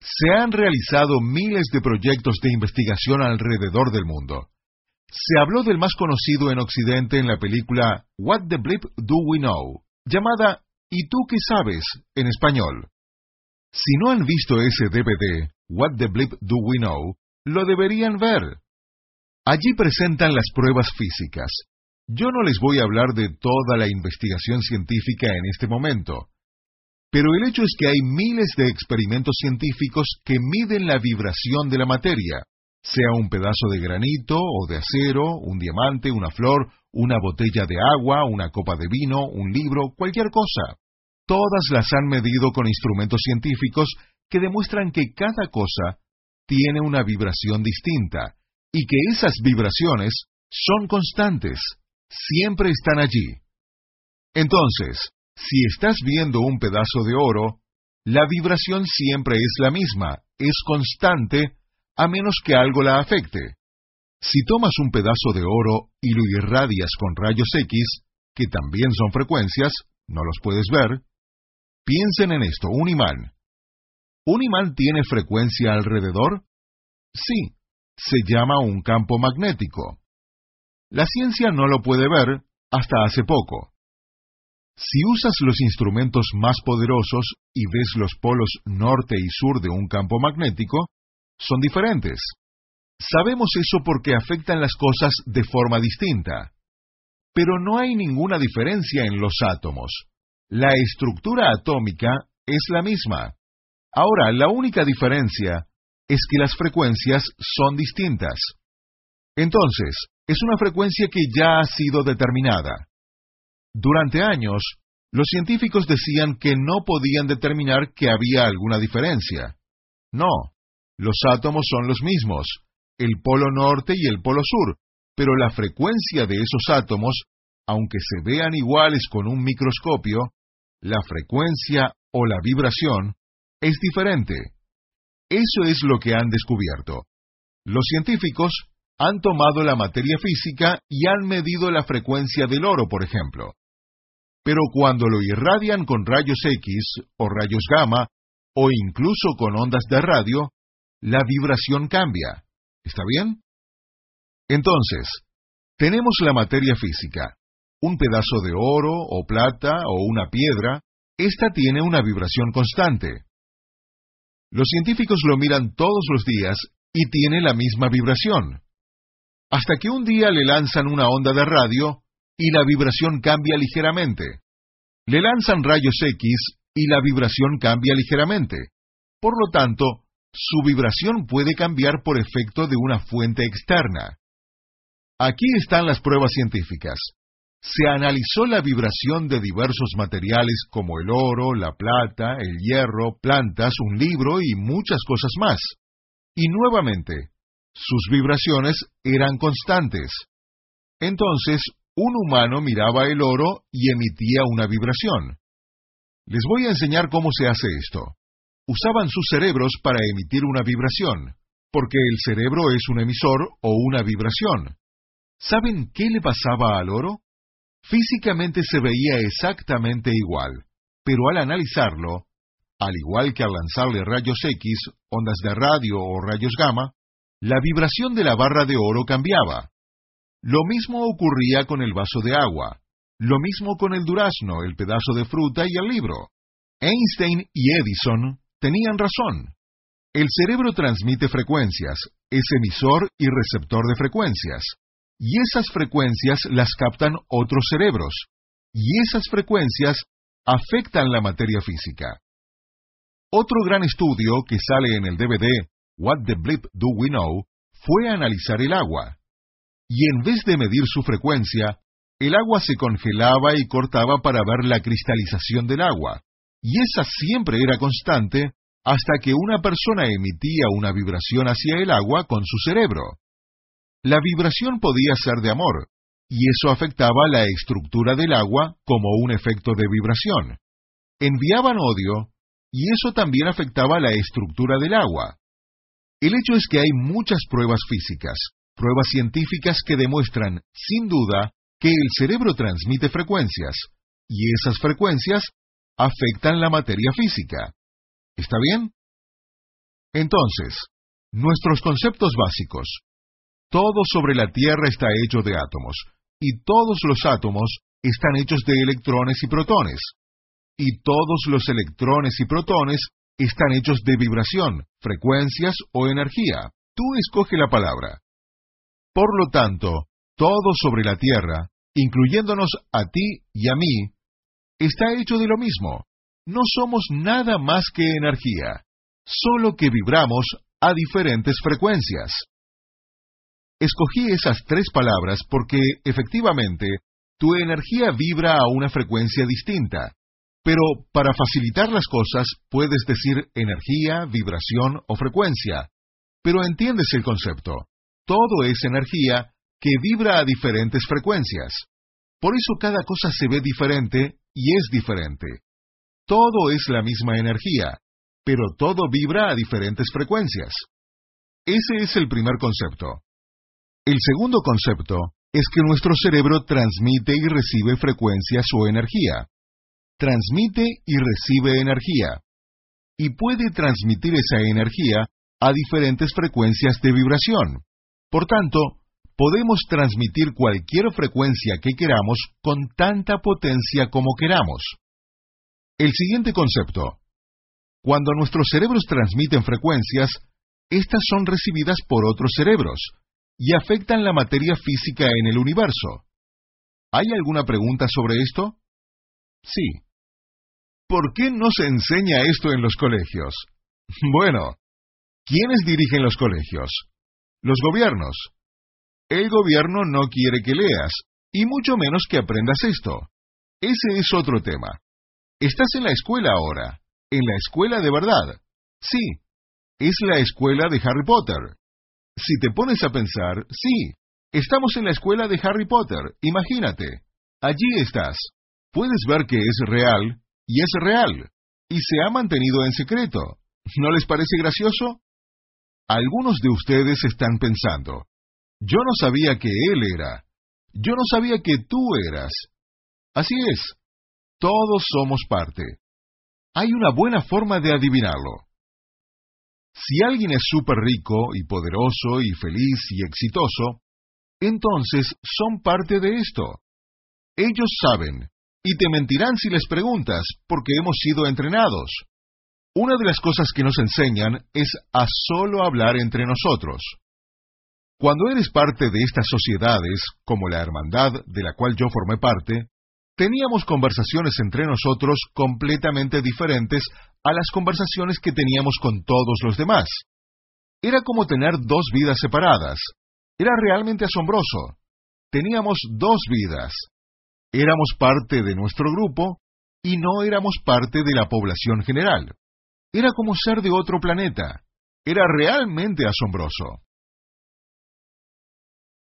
S1: Se han realizado miles de proyectos de investigación alrededor del mundo. Se habló del más conocido en Occidente en la película What the Blip Do We Know, llamada ¿Y tú qué sabes? en español. Si no han visto ese DVD, What the Blip Do We Know, lo deberían ver. Allí presentan las pruebas físicas. Yo no les voy a hablar de toda la investigación científica en este momento, pero el hecho es que hay miles de experimentos científicos que miden la vibración de la materia, sea un pedazo de granito o de acero, un diamante, una flor, una botella de agua, una copa de vino, un libro, cualquier cosa. Todas las han medido con instrumentos científicos que demuestran que cada cosa tiene una vibración distinta y que esas vibraciones son constantes, siempre están allí. Entonces, si estás viendo un pedazo de oro, la vibración siempre es la misma, es constante, a menos que algo la afecte. Si tomas un pedazo de oro y lo irradias con rayos X, que también son frecuencias, no los puedes ver, piensen en esto, un imán. ¿Un imán tiene frecuencia alrededor? Sí, se llama un campo magnético. La ciencia no lo puede ver hasta hace poco. Si usas los instrumentos más poderosos y ves los polos norte y sur de un campo magnético, son diferentes. Sabemos eso porque afectan las cosas de forma distinta. Pero no hay ninguna diferencia en los átomos. La estructura atómica es la misma. Ahora, la única diferencia es que las frecuencias son distintas. Entonces, es una frecuencia que ya ha sido determinada. Durante años, los científicos decían que no podían determinar que había alguna diferencia. No, los átomos son los mismos, el polo norte y el polo sur, pero la frecuencia de esos átomos, aunque se vean iguales con un microscopio, la frecuencia o la vibración es diferente. Eso es lo que han descubierto. Los científicos han tomado la materia física y han medido la frecuencia del oro, por ejemplo. Pero cuando lo irradian con rayos X o rayos gamma, o incluso con ondas de radio, la vibración cambia. ¿Está bien? Entonces, tenemos la materia física, un pedazo de oro o plata o una piedra, esta tiene una vibración constante. Los científicos lo miran todos los días y tiene la misma vibración. Hasta que un día le lanzan una onda de radio y la vibración cambia ligeramente. Le lanzan rayos X y la vibración cambia ligeramente. Por lo tanto, su vibración puede cambiar por efecto de una fuente externa. Aquí están las pruebas científicas. Se analizó la vibración de diversos materiales como el oro, la plata, el hierro, plantas, un libro y muchas cosas más. Y nuevamente, sus vibraciones eran constantes. Entonces, un humano miraba el oro y emitía una vibración. Les voy a enseñar cómo se hace esto. Usaban sus cerebros para emitir una vibración, porque el cerebro es un emisor o una vibración. ¿Saben qué le pasaba al oro? Físicamente se veía exactamente igual, pero al analizarlo, al igual que al lanzarle rayos X, ondas de radio o rayos gamma, la vibración de la barra de oro cambiaba. Lo mismo ocurría con el vaso de agua, lo mismo con el durazno, el pedazo de fruta y el libro. Einstein y Edison tenían razón. El cerebro transmite frecuencias, es emisor y receptor de frecuencias y esas frecuencias las captan otros cerebros, y esas frecuencias afectan la materia física. Otro gran estudio que sale en el DVD What the Blip Do We Know fue analizar el agua. Y en vez de medir su frecuencia, el agua se congelaba y cortaba para ver la cristalización del agua, y esa siempre era constante hasta que una persona emitía una vibración hacia el agua con su cerebro. La vibración podía ser de amor, y eso afectaba la estructura del agua como un efecto de vibración. Enviaban odio, y eso también afectaba la estructura del agua. El hecho es que hay muchas pruebas físicas, pruebas científicas que demuestran, sin duda, que el cerebro transmite frecuencias, y esas frecuencias afectan la materia física. ¿Está bien? Entonces, nuestros conceptos básicos, todo sobre la Tierra está hecho de átomos, y todos los átomos están hechos de electrones y protones. Y todos los electrones y protones están hechos de vibración, frecuencias o energía. Tú escoge la palabra. Por lo tanto, todo sobre la Tierra, incluyéndonos a ti y a mí, está hecho de lo mismo. No somos nada más que energía, solo que vibramos a diferentes frecuencias. Escogí esas tres palabras porque, efectivamente, tu energía vibra a una frecuencia distinta. Pero para facilitar las cosas puedes decir energía, vibración o frecuencia. Pero entiendes el concepto. Todo es energía que vibra a diferentes frecuencias. Por eso cada cosa se ve diferente y es diferente. Todo es la misma energía, pero todo vibra a diferentes frecuencias. Ese es el primer concepto. El segundo concepto es que nuestro cerebro transmite y recibe frecuencias o energía. Transmite y recibe energía. Y puede transmitir esa energía a diferentes frecuencias de vibración. Por tanto, podemos transmitir cualquier frecuencia que queramos con tanta potencia como queramos. El siguiente concepto. Cuando nuestros cerebros transmiten frecuencias, estas son recibidas por otros cerebros, y afectan la materia física en el universo. ¿Hay alguna pregunta sobre esto? Sí. ¿Por qué no se enseña esto en los colegios? Bueno, ¿quiénes dirigen los colegios? Los gobiernos. El gobierno no quiere que leas, y mucho menos que aprendas esto. Ese es otro tema. Estás en la escuela ahora, en la escuela de verdad. Sí, es la escuela de Harry Potter. Si te pones a pensar, sí, estamos en la escuela de Harry Potter, imagínate. Allí estás. Puedes ver que es real, y es real, y se ha mantenido en secreto. ¿No les parece gracioso? Algunos de ustedes están pensando, yo no sabía que él era, yo no sabía que tú eras. Así es, todos somos parte. Hay una buena forma de adivinarlo. Si alguien es súper rico y poderoso y feliz y exitoso, entonces son parte de esto. Ellos saben, y te mentirán si les preguntas, porque hemos sido entrenados. Una de las cosas que nos enseñan es a solo hablar entre nosotros. Cuando eres parte de estas sociedades, como la hermandad de la cual yo formé parte, Teníamos conversaciones entre nosotros completamente diferentes a las conversaciones que teníamos con todos los demás. Era como tener dos vidas separadas. Era realmente asombroso. Teníamos dos vidas. Éramos parte de nuestro grupo y no éramos parte de la población general. Era como ser de otro planeta. Era realmente asombroso.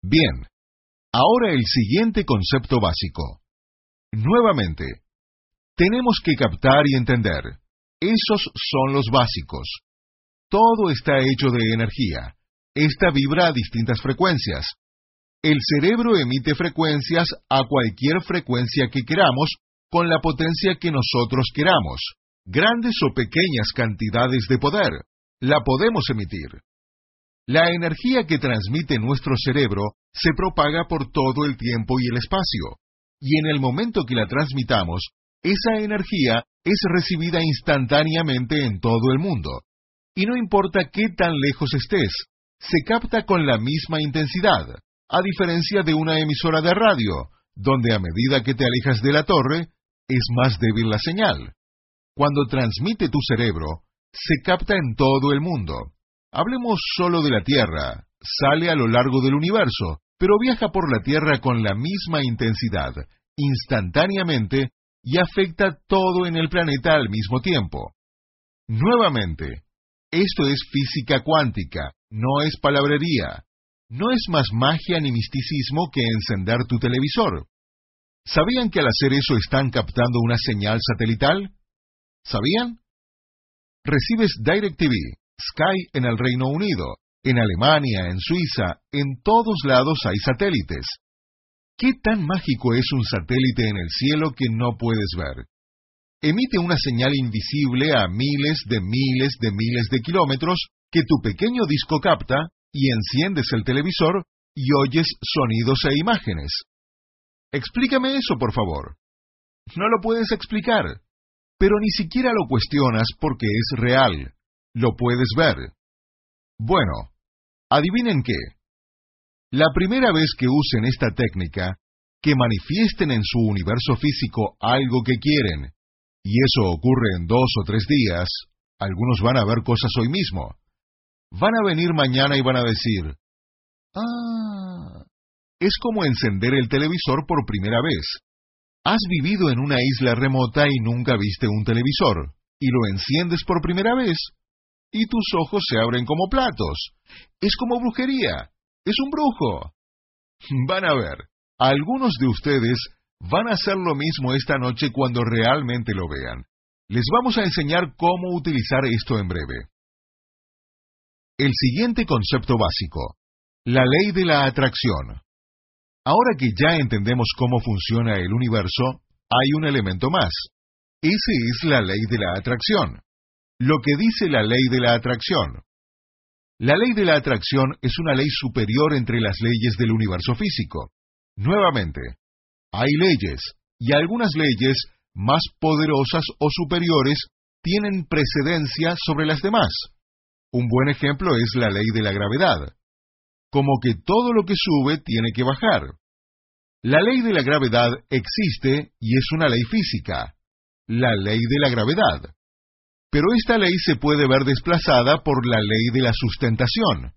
S1: Bien, ahora el siguiente concepto básico. Nuevamente, tenemos que captar y entender. Esos son los básicos. Todo está hecho de energía. Esta vibra a distintas frecuencias. El cerebro emite frecuencias a cualquier frecuencia que queramos con la potencia que nosotros queramos. Grandes o pequeñas cantidades de poder. La podemos emitir. La energía que transmite nuestro cerebro se propaga por todo el tiempo y el espacio, y en el momento que la transmitamos, esa energía es recibida instantáneamente en todo el mundo. Y no importa qué tan lejos estés, se capta con la misma intensidad, a diferencia de una emisora de radio, donde a medida que te alejas de la torre, es más débil la señal. Cuando transmite tu cerebro, se capta en todo el mundo. Hablemos solo de la Tierra, sale a lo largo del universo, pero viaja por la Tierra con la misma intensidad, instantáneamente, y afecta todo en el planeta al mismo tiempo. Nuevamente, esto es física cuántica, no es palabrería. No es más magia ni misticismo que encender tu televisor. ¿Sabían que al hacer eso están captando una señal satelital? ¿Sabían? Recibes DirecTV, Sky en el Reino Unido, en Alemania, en Suiza, en todos lados hay satélites. ¿Qué tan mágico es un satélite en el cielo que no puedes ver? Emite una señal invisible a miles de miles de miles de kilómetros que tu pequeño disco capta y enciendes el televisor y oyes sonidos e imágenes. Explícame eso, por favor. No lo puedes explicar, pero ni siquiera lo cuestionas porque es real. Lo puedes ver. Bueno, adivinen qué. La primera vez que usen esta técnica, que manifiesten en su universo físico algo que quieren, y eso ocurre en dos o tres días, algunos van a ver cosas hoy mismo. Van a venir mañana y van a decir, ah, es como encender el televisor por primera vez. Has vivido en una isla remota y nunca viste un televisor, y lo enciendes por primera vez, y tus ojos se abren como platos. Es como brujería. Es un brujo. Van a ver, algunos de ustedes van a hacer lo mismo esta noche cuando realmente lo vean. Les vamos a enseñar cómo utilizar esto en breve. El siguiente concepto básico. La ley de la atracción. Ahora que ya entendemos cómo funciona el universo, hay un elemento más. Ese es la ley de la atracción. Lo que dice la ley de la atracción. La ley de la atracción es una ley superior entre las leyes del universo físico. Nuevamente, hay leyes, y algunas leyes más poderosas o superiores tienen precedencia sobre las demás. Un buen ejemplo es la ley de la gravedad. Como que todo lo que sube tiene que bajar. La ley de la gravedad existe y es una ley física, la ley de la gravedad. Pero esta ley se puede ver desplazada por la ley de la sustentación,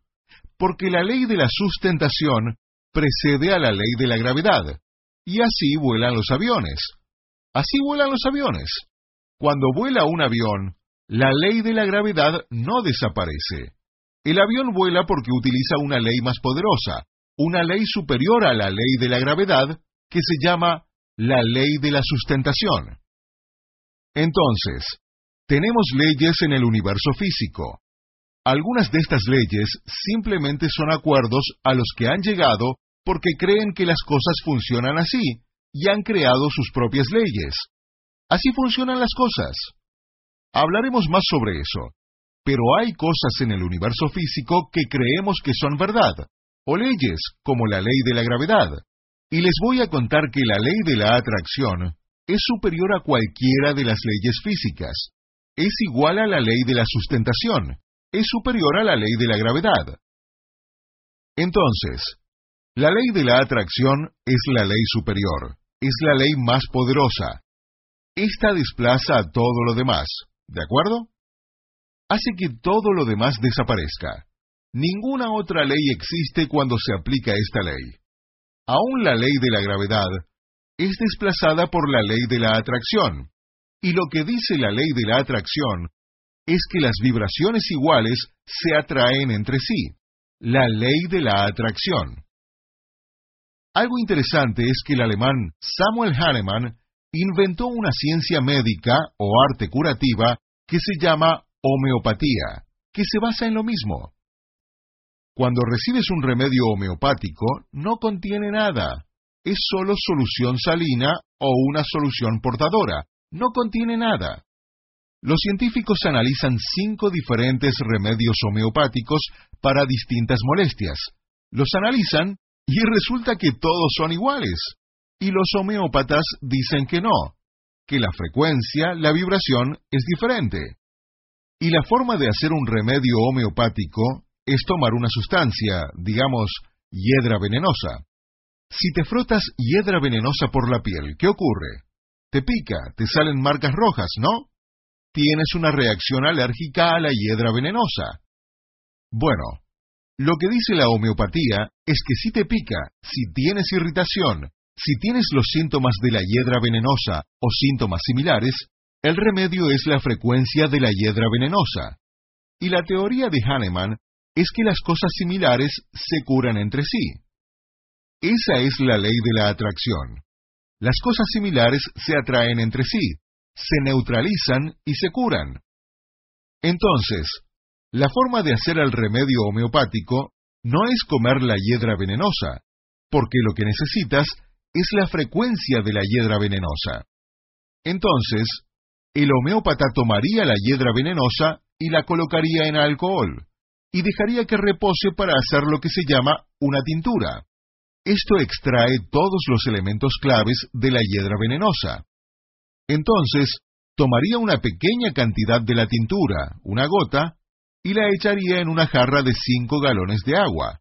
S1: porque la ley de la sustentación precede a la ley de la gravedad, y así vuelan los aviones. Así vuelan los aviones. Cuando vuela un avión, la ley de la gravedad no desaparece. El avión vuela porque utiliza una ley más poderosa, una ley superior a la ley de la gravedad, que se llama la ley de la sustentación. Entonces, tenemos leyes en el universo físico. Algunas de estas leyes simplemente son acuerdos a los que han llegado porque creen que las cosas funcionan así y han creado sus propias leyes. Así funcionan las cosas. Hablaremos más sobre eso, pero hay cosas en el universo físico que creemos que son verdad, o leyes como la ley de la gravedad. Y les voy a contar que la ley de la atracción es superior a cualquiera de las leyes físicas. Es igual a la ley de la sustentación. Es superior a la ley de la gravedad. Entonces, la ley de la atracción es la ley superior. es la ley más poderosa. Esta desplaza a todo lo demás, ¿de acuerdo? Hace que todo lo demás desaparezca. Ninguna otra ley existe cuando se aplica esta ley. Aún la ley de la gravedad es desplazada por la ley de la atracción. Y lo que dice la ley de la atracción es que las vibraciones iguales se atraen entre sí. La ley de la atracción. Algo interesante es que el alemán Samuel Hahnemann inventó una ciencia médica o arte curativa que se llama homeopatía, que se basa en lo mismo. Cuando recibes un remedio homeopático, no contiene nada. Es solo solución salina o una solución portadora. No contiene nada. Los científicos analizan cinco diferentes remedios homeopáticos para distintas molestias. Los analizan y resulta que todos son iguales. Y los homeópatas dicen que no, que la frecuencia, la vibración, es diferente. Y la forma de hacer un remedio homeopático es tomar una sustancia, digamos, hiedra venenosa. Si te frotas hiedra venenosa por la piel, ¿qué ocurre? Te pica, te salen marcas rojas, ¿no? Tienes una reacción alérgica a la hiedra venenosa. Bueno, lo que dice la homeopatía es que si te pica, si tienes irritación, si tienes los síntomas de la hiedra venenosa o síntomas similares, el remedio es la frecuencia de la hiedra venenosa. Y la teoría de Hahnemann es que las cosas similares se curan entre sí. Esa es la ley de la atracción. Las cosas similares se atraen entre sí, se neutralizan y se curan. Entonces, la forma de hacer el remedio homeopático no es comer la hiedra venenosa, porque lo que necesitas es la frecuencia de la hiedra venenosa. Entonces, el homeópata tomaría la hiedra venenosa y la colocaría en alcohol, y dejaría que repose para hacer lo que se llama una tintura. Esto extrae todos los elementos claves de la hiedra venenosa. Entonces, tomaría una pequeña cantidad de la tintura, una gota, y la echaría en una jarra de cinco galones de agua,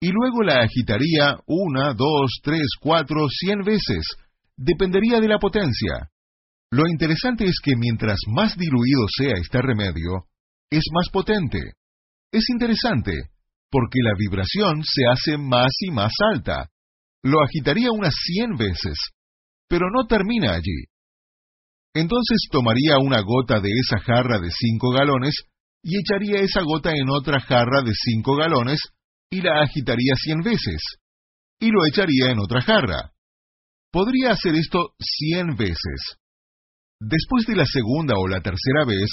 S1: y luego la agitaría una, dos, tres, cuatro, cien veces, dependería de la potencia. Lo interesante es que mientras más diluido sea este remedio, es más potente. Es interesante, porque la vibración se hace más y más alta. Lo agitaría unas cien veces, pero no termina allí. Entonces tomaría una gota de esa jarra de cinco galones y echaría esa gota en otra jarra de cinco galones y la agitaría cien veces, y lo echaría en otra jarra. Podría hacer esto cien veces. Después de la segunda o la tercera vez,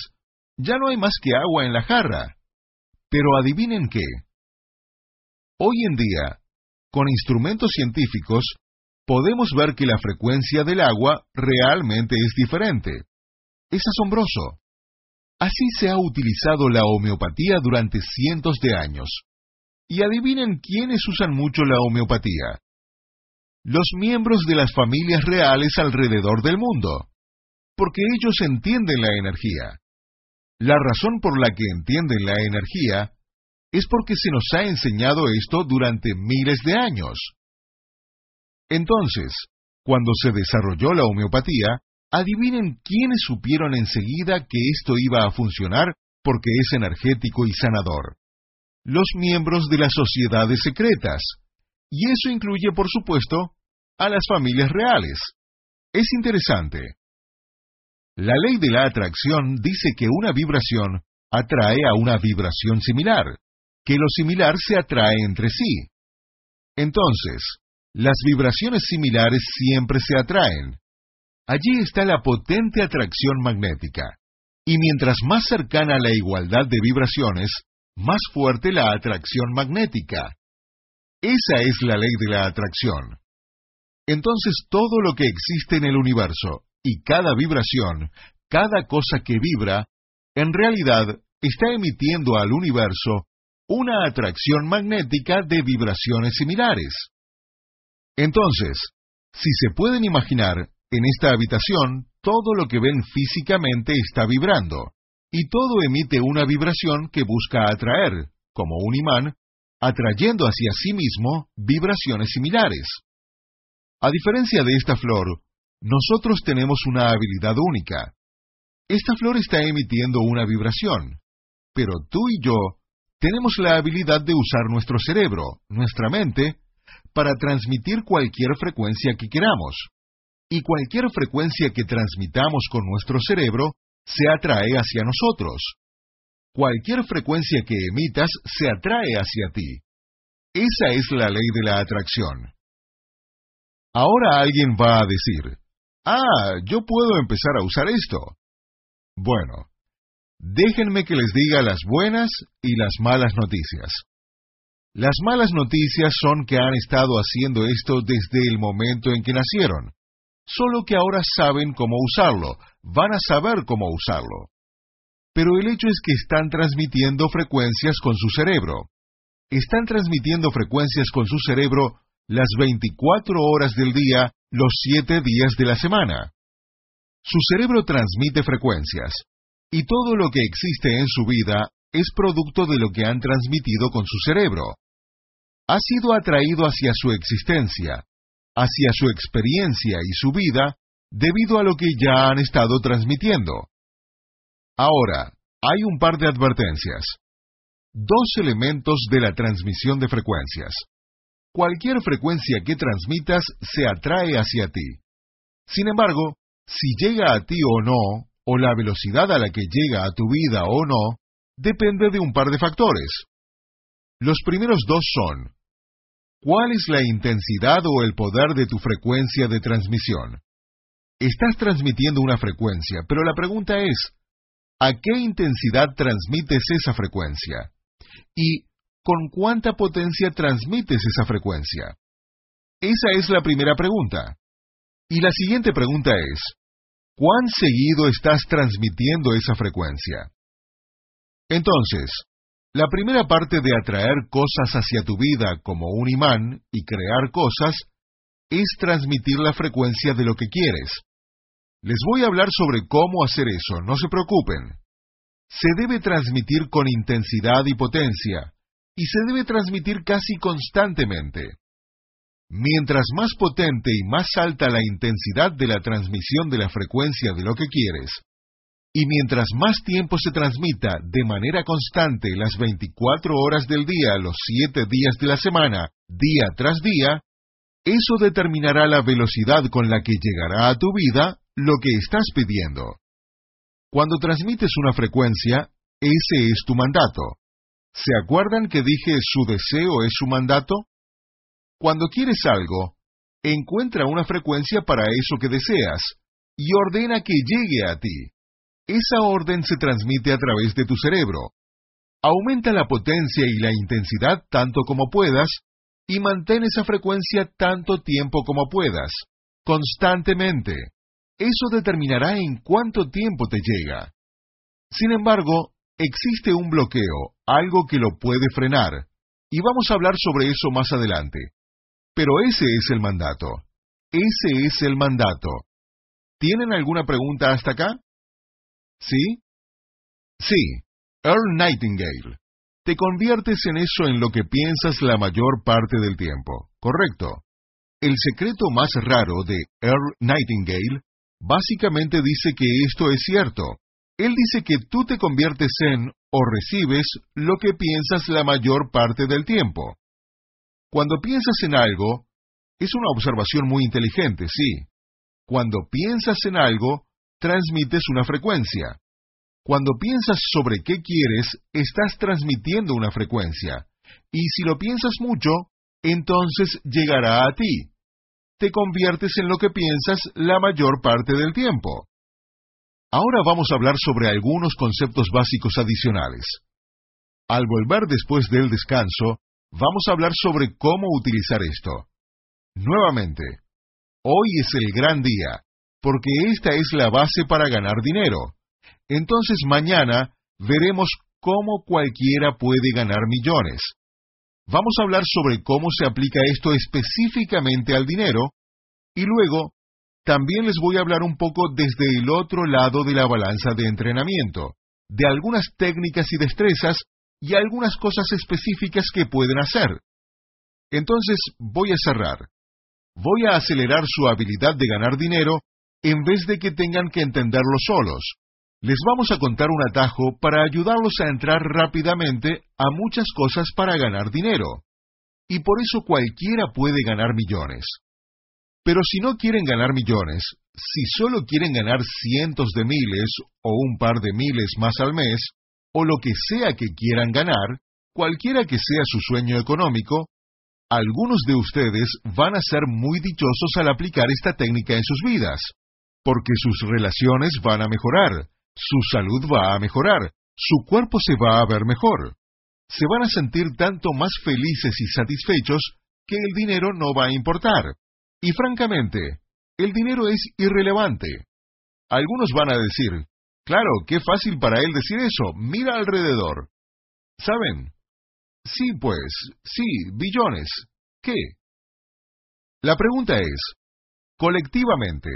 S1: ya no hay más que agua en la jarra. Pero adivinen qué. Hoy en día, con instrumentos científicos, podemos ver que la frecuencia del agua realmente es diferente. Es asombroso. Así se ha utilizado la homeopatía durante cientos de años. Y adivinen quiénes usan mucho la homeopatía. Los miembros de las familias reales alrededor del mundo. Porque ellos entienden la energía. La razón por la que entienden la energía es porque se nos ha enseñado esto durante miles de años. Entonces, cuando se desarrolló la homeopatía, Adivinen quiénes supieron enseguida que esto iba a funcionar porque es energético y sanador. Los miembros de las sociedades secretas. Y eso incluye, por supuesto, a las familias reales. Es interesante. La ley de la atracción dice que una vibración atrae a una vibración similar, que lo similar se atrae entre sí. Entonces, las vibraciones similares siempre se atraen, Allí está la potente atracción magnética. Y mientras más cercana la igualdad de vibraciones, más fuerte la atracción magnética. Esa es la ley de la atracción. Entonces todo lo que existe en el universo, y cada vibración, cada cosa que vibra, en realidad está emitiendo al universo una atracción magnética de vibraciones similares. Entonces, si se pueden imaginar, en esta habitación, todo lo que ven físicamente está vibrando, y todo emite una vibración que busca atraer, como un imán, atrayendo hacia sí mismo vibraciones similares. A diferencia de esta flor, nosotros tenemos una habilidad única. Esta flor está emitiendo una vibración, pero tú y yo tenemos la habilidad de usar nuestro cerebro, nuestra mente, para transmitir cualquier frecuencia que queramos. Y cualquier frecuencia que transmitamos con nuestro cerebro se atrae hacia nosotros. Cualquier frecuencia que emitas se atrae hacia ti. Esa es la ley de la atracción. Ahora alguien va a decir, ah, yo puedo empezar a usar esto. Bueno, déjenme que les diga las buenas y las malas noticias. Las malas noticias son que han estado haciendo esto desde el momento en que nacieron, solo que ahora saben cómo usarlo, van a saber cómo usarlo. Pero el hecho es que están transmitiendo frecuencias con su cerebro. Están transmitiendo frecuencias con su cerebro las 24 horas del día, los 7 días de la semana. Su cerebro transmite frecuencias, y todo lo que existe en su vida es producto de lo que han transmitido con su cerebro. Ha sido atraído hacia su existencia, hacia su experiencia y su vida, debido a lo que ya han estado transmitiendo. Ahora, hay un par de advertencias. Dos elementos de la transmisión de frecuencias. Cualquier frecuencia que transmitas se atrae hacia ti. Sin embargo, si llega a ti o no, o la velocidad a la que llega a tu vida o no, depende de un par de factores. Los primeros dos son, ¿cuál es la intensidad o el poder de tu frecuencia de transmisión? Estás transmitiendo una frecuencia, pero la pregunta es, ¿a qué intensidad transmites esa frecuencia? ¿Y con cuánta potencia transmites esa frecuencia? Esa es la primera pregunta. Y la siguiente pregunta es, ¿cuán seguido estás transmitiendo esa frecuencia? Entonces, la primera parte de atraer cosas hacia tu vida como un imán y crear cosas es transmitir la frecuencia de lo que quieres. Les voy a hablar sobre cómo hacer eso, no se preocupen. Se debe transmitir con intensidad y potencia, y se debe transmitir casi constantemente. Mientras más potente y más alta la intensidad de la transmisión de la frecuencia de lo que quieres, y mientras más tiempo se transmita de manera constante las 24 horas del día, los 7 días de la semana, día tras día, eso determinará la velocidad con la que llegará a tu vida lo que estás pidiendo. Cuando transmites una frecuencia, ese es tu mandato. ¿Se acuerdan que dije su deseo es su mandato? Cuando quieres algo, encuentra una frecuencia para eso que deseas y ordena que llegue a ti. Esa orden se transmite a través de tu cerebro. Aumenta la potencia y la intensidad tanto como puedas y mantén esa frecuencia tanto tiempo como puedas, constantemente. Eso determinará en cuánto tiempo te llega. Sin embargo, existe un bloqueo, algo que lo puede frenar, y vamos a hablar sobre eso más adelante. Pero ese es el mandato. Ese es el mandato. ¿Tienen alguna pregunta hasta acá? ¿Sí? Sí, Earl Nightingale. Te conviertes en eso en lo que piensas la mayor parte del tiempo, ¿correcto? El secreto más raro de Earl Nightingale básicamente dice que esto es cierto. Él dice que tú te conviertes en o recibes lo que piensas la mayor parte del tiempo. Cuando piensas en algo, es una observación muy inteligente, sí. Cuando piensas en algo, transmites una frecuencia. Cuando piensas sobre qué quieres, estás transmitiendo una frecuencia. Y si lo piensas mucho, entonces llegará a ti. Te conviertes en lo que piensas la mayor parte del tiempo. Ahora vamos a hablar sobre algunos conceptos básicos adicionales. Al volver después del descanso, vamos a hablar sobre cómo utilizar esto. Nuevamente, hoy es el gran día, porque esta es la base para ganar dinero. Entonces mañana veremos cómo cualquiera puede ganar millones. Vamos a hablar sobre cómo se aplica esto específicamente al dinero y luego también les voy a hablar un poco desde el otro lado de la balanza de entrenamiento, de algunas técnicas y destrezas y algunas cosas específicas que pueden hacer. Entonces voy a cerrar. voy a acelerar su habilidad de ganar dinero en vez de que tengan que entenderlo solos. Les vamos a contar un atajo para ayudarlos a entrar rápidamente a muchas cosas para ganar dinero. Y por eso cualquiera puede ganar millones. Pero si no quieren ganar millones, si solo quieren ganar cientos de miles o un par de miles más al mes, o lo que sea que quieran ganar, cualquiera que sea su sueño económico, algunos de ustedes van a ser muy dichosos al aplicar esta técnica en sus vidas, porque sus relaciones van a mejorar, su salud va a mejorar, su cuerpo se va a ver mejor. Se van a sentir tanto más felices y satisfechos que el dinero no va a importar. Y francamente, el dinero es irrelevante. Algunos van a decir, claro, qué fácil para él decir eso, mira alrededor. ¿Saben? Sí, pues, sí, billones. ¿Qué? La pregunta es, colectivamente,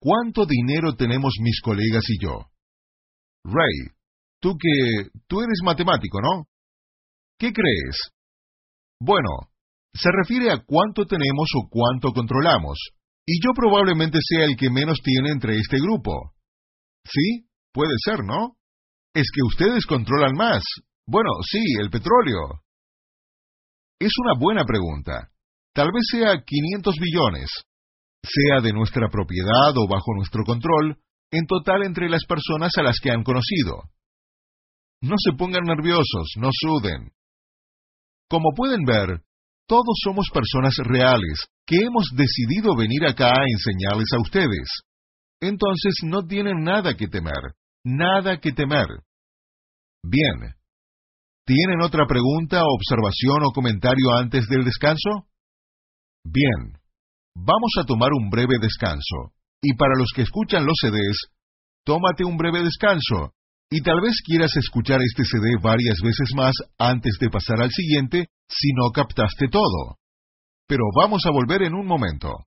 S1: ¿cuánto dinero tenemos mis colegas y yo? Ray, tú que... tú eres matemático, ¿no? ¿Qué crees? Bueno, se refiere a cuánto tenemos o cuánto controlamos, y yo probablemente sea el que menos tiene entre este grupo. ¿Sí? Puede ser, ¿no? Es que ustedes controlan más. Bueno, sí, el petróleo. Es una buena pregunta. Tal vez sea 500 billones. Sea de nuestra propiedad o bajo nuestro control, en total entre las personas a las que han conocido. No se pongan nerviosos, no suden. Como pueden ver, todos somos personas reales que hemos decidido venir acá a enseñarles a ustedes. Entonces no tienen nada que temer, nada que temer. Bien. ¿Tienen otra pregunta, observación o comentario antes del descanso? Bien. Vamos a tomar un breve descanso. Y para los que escuchan los CDs, tómate un breve descanso. Y tal vez quieras escuchar este CD varias veces más antes de pasar al siguiente si no captaste todo. Pero vamos a volver en un momento.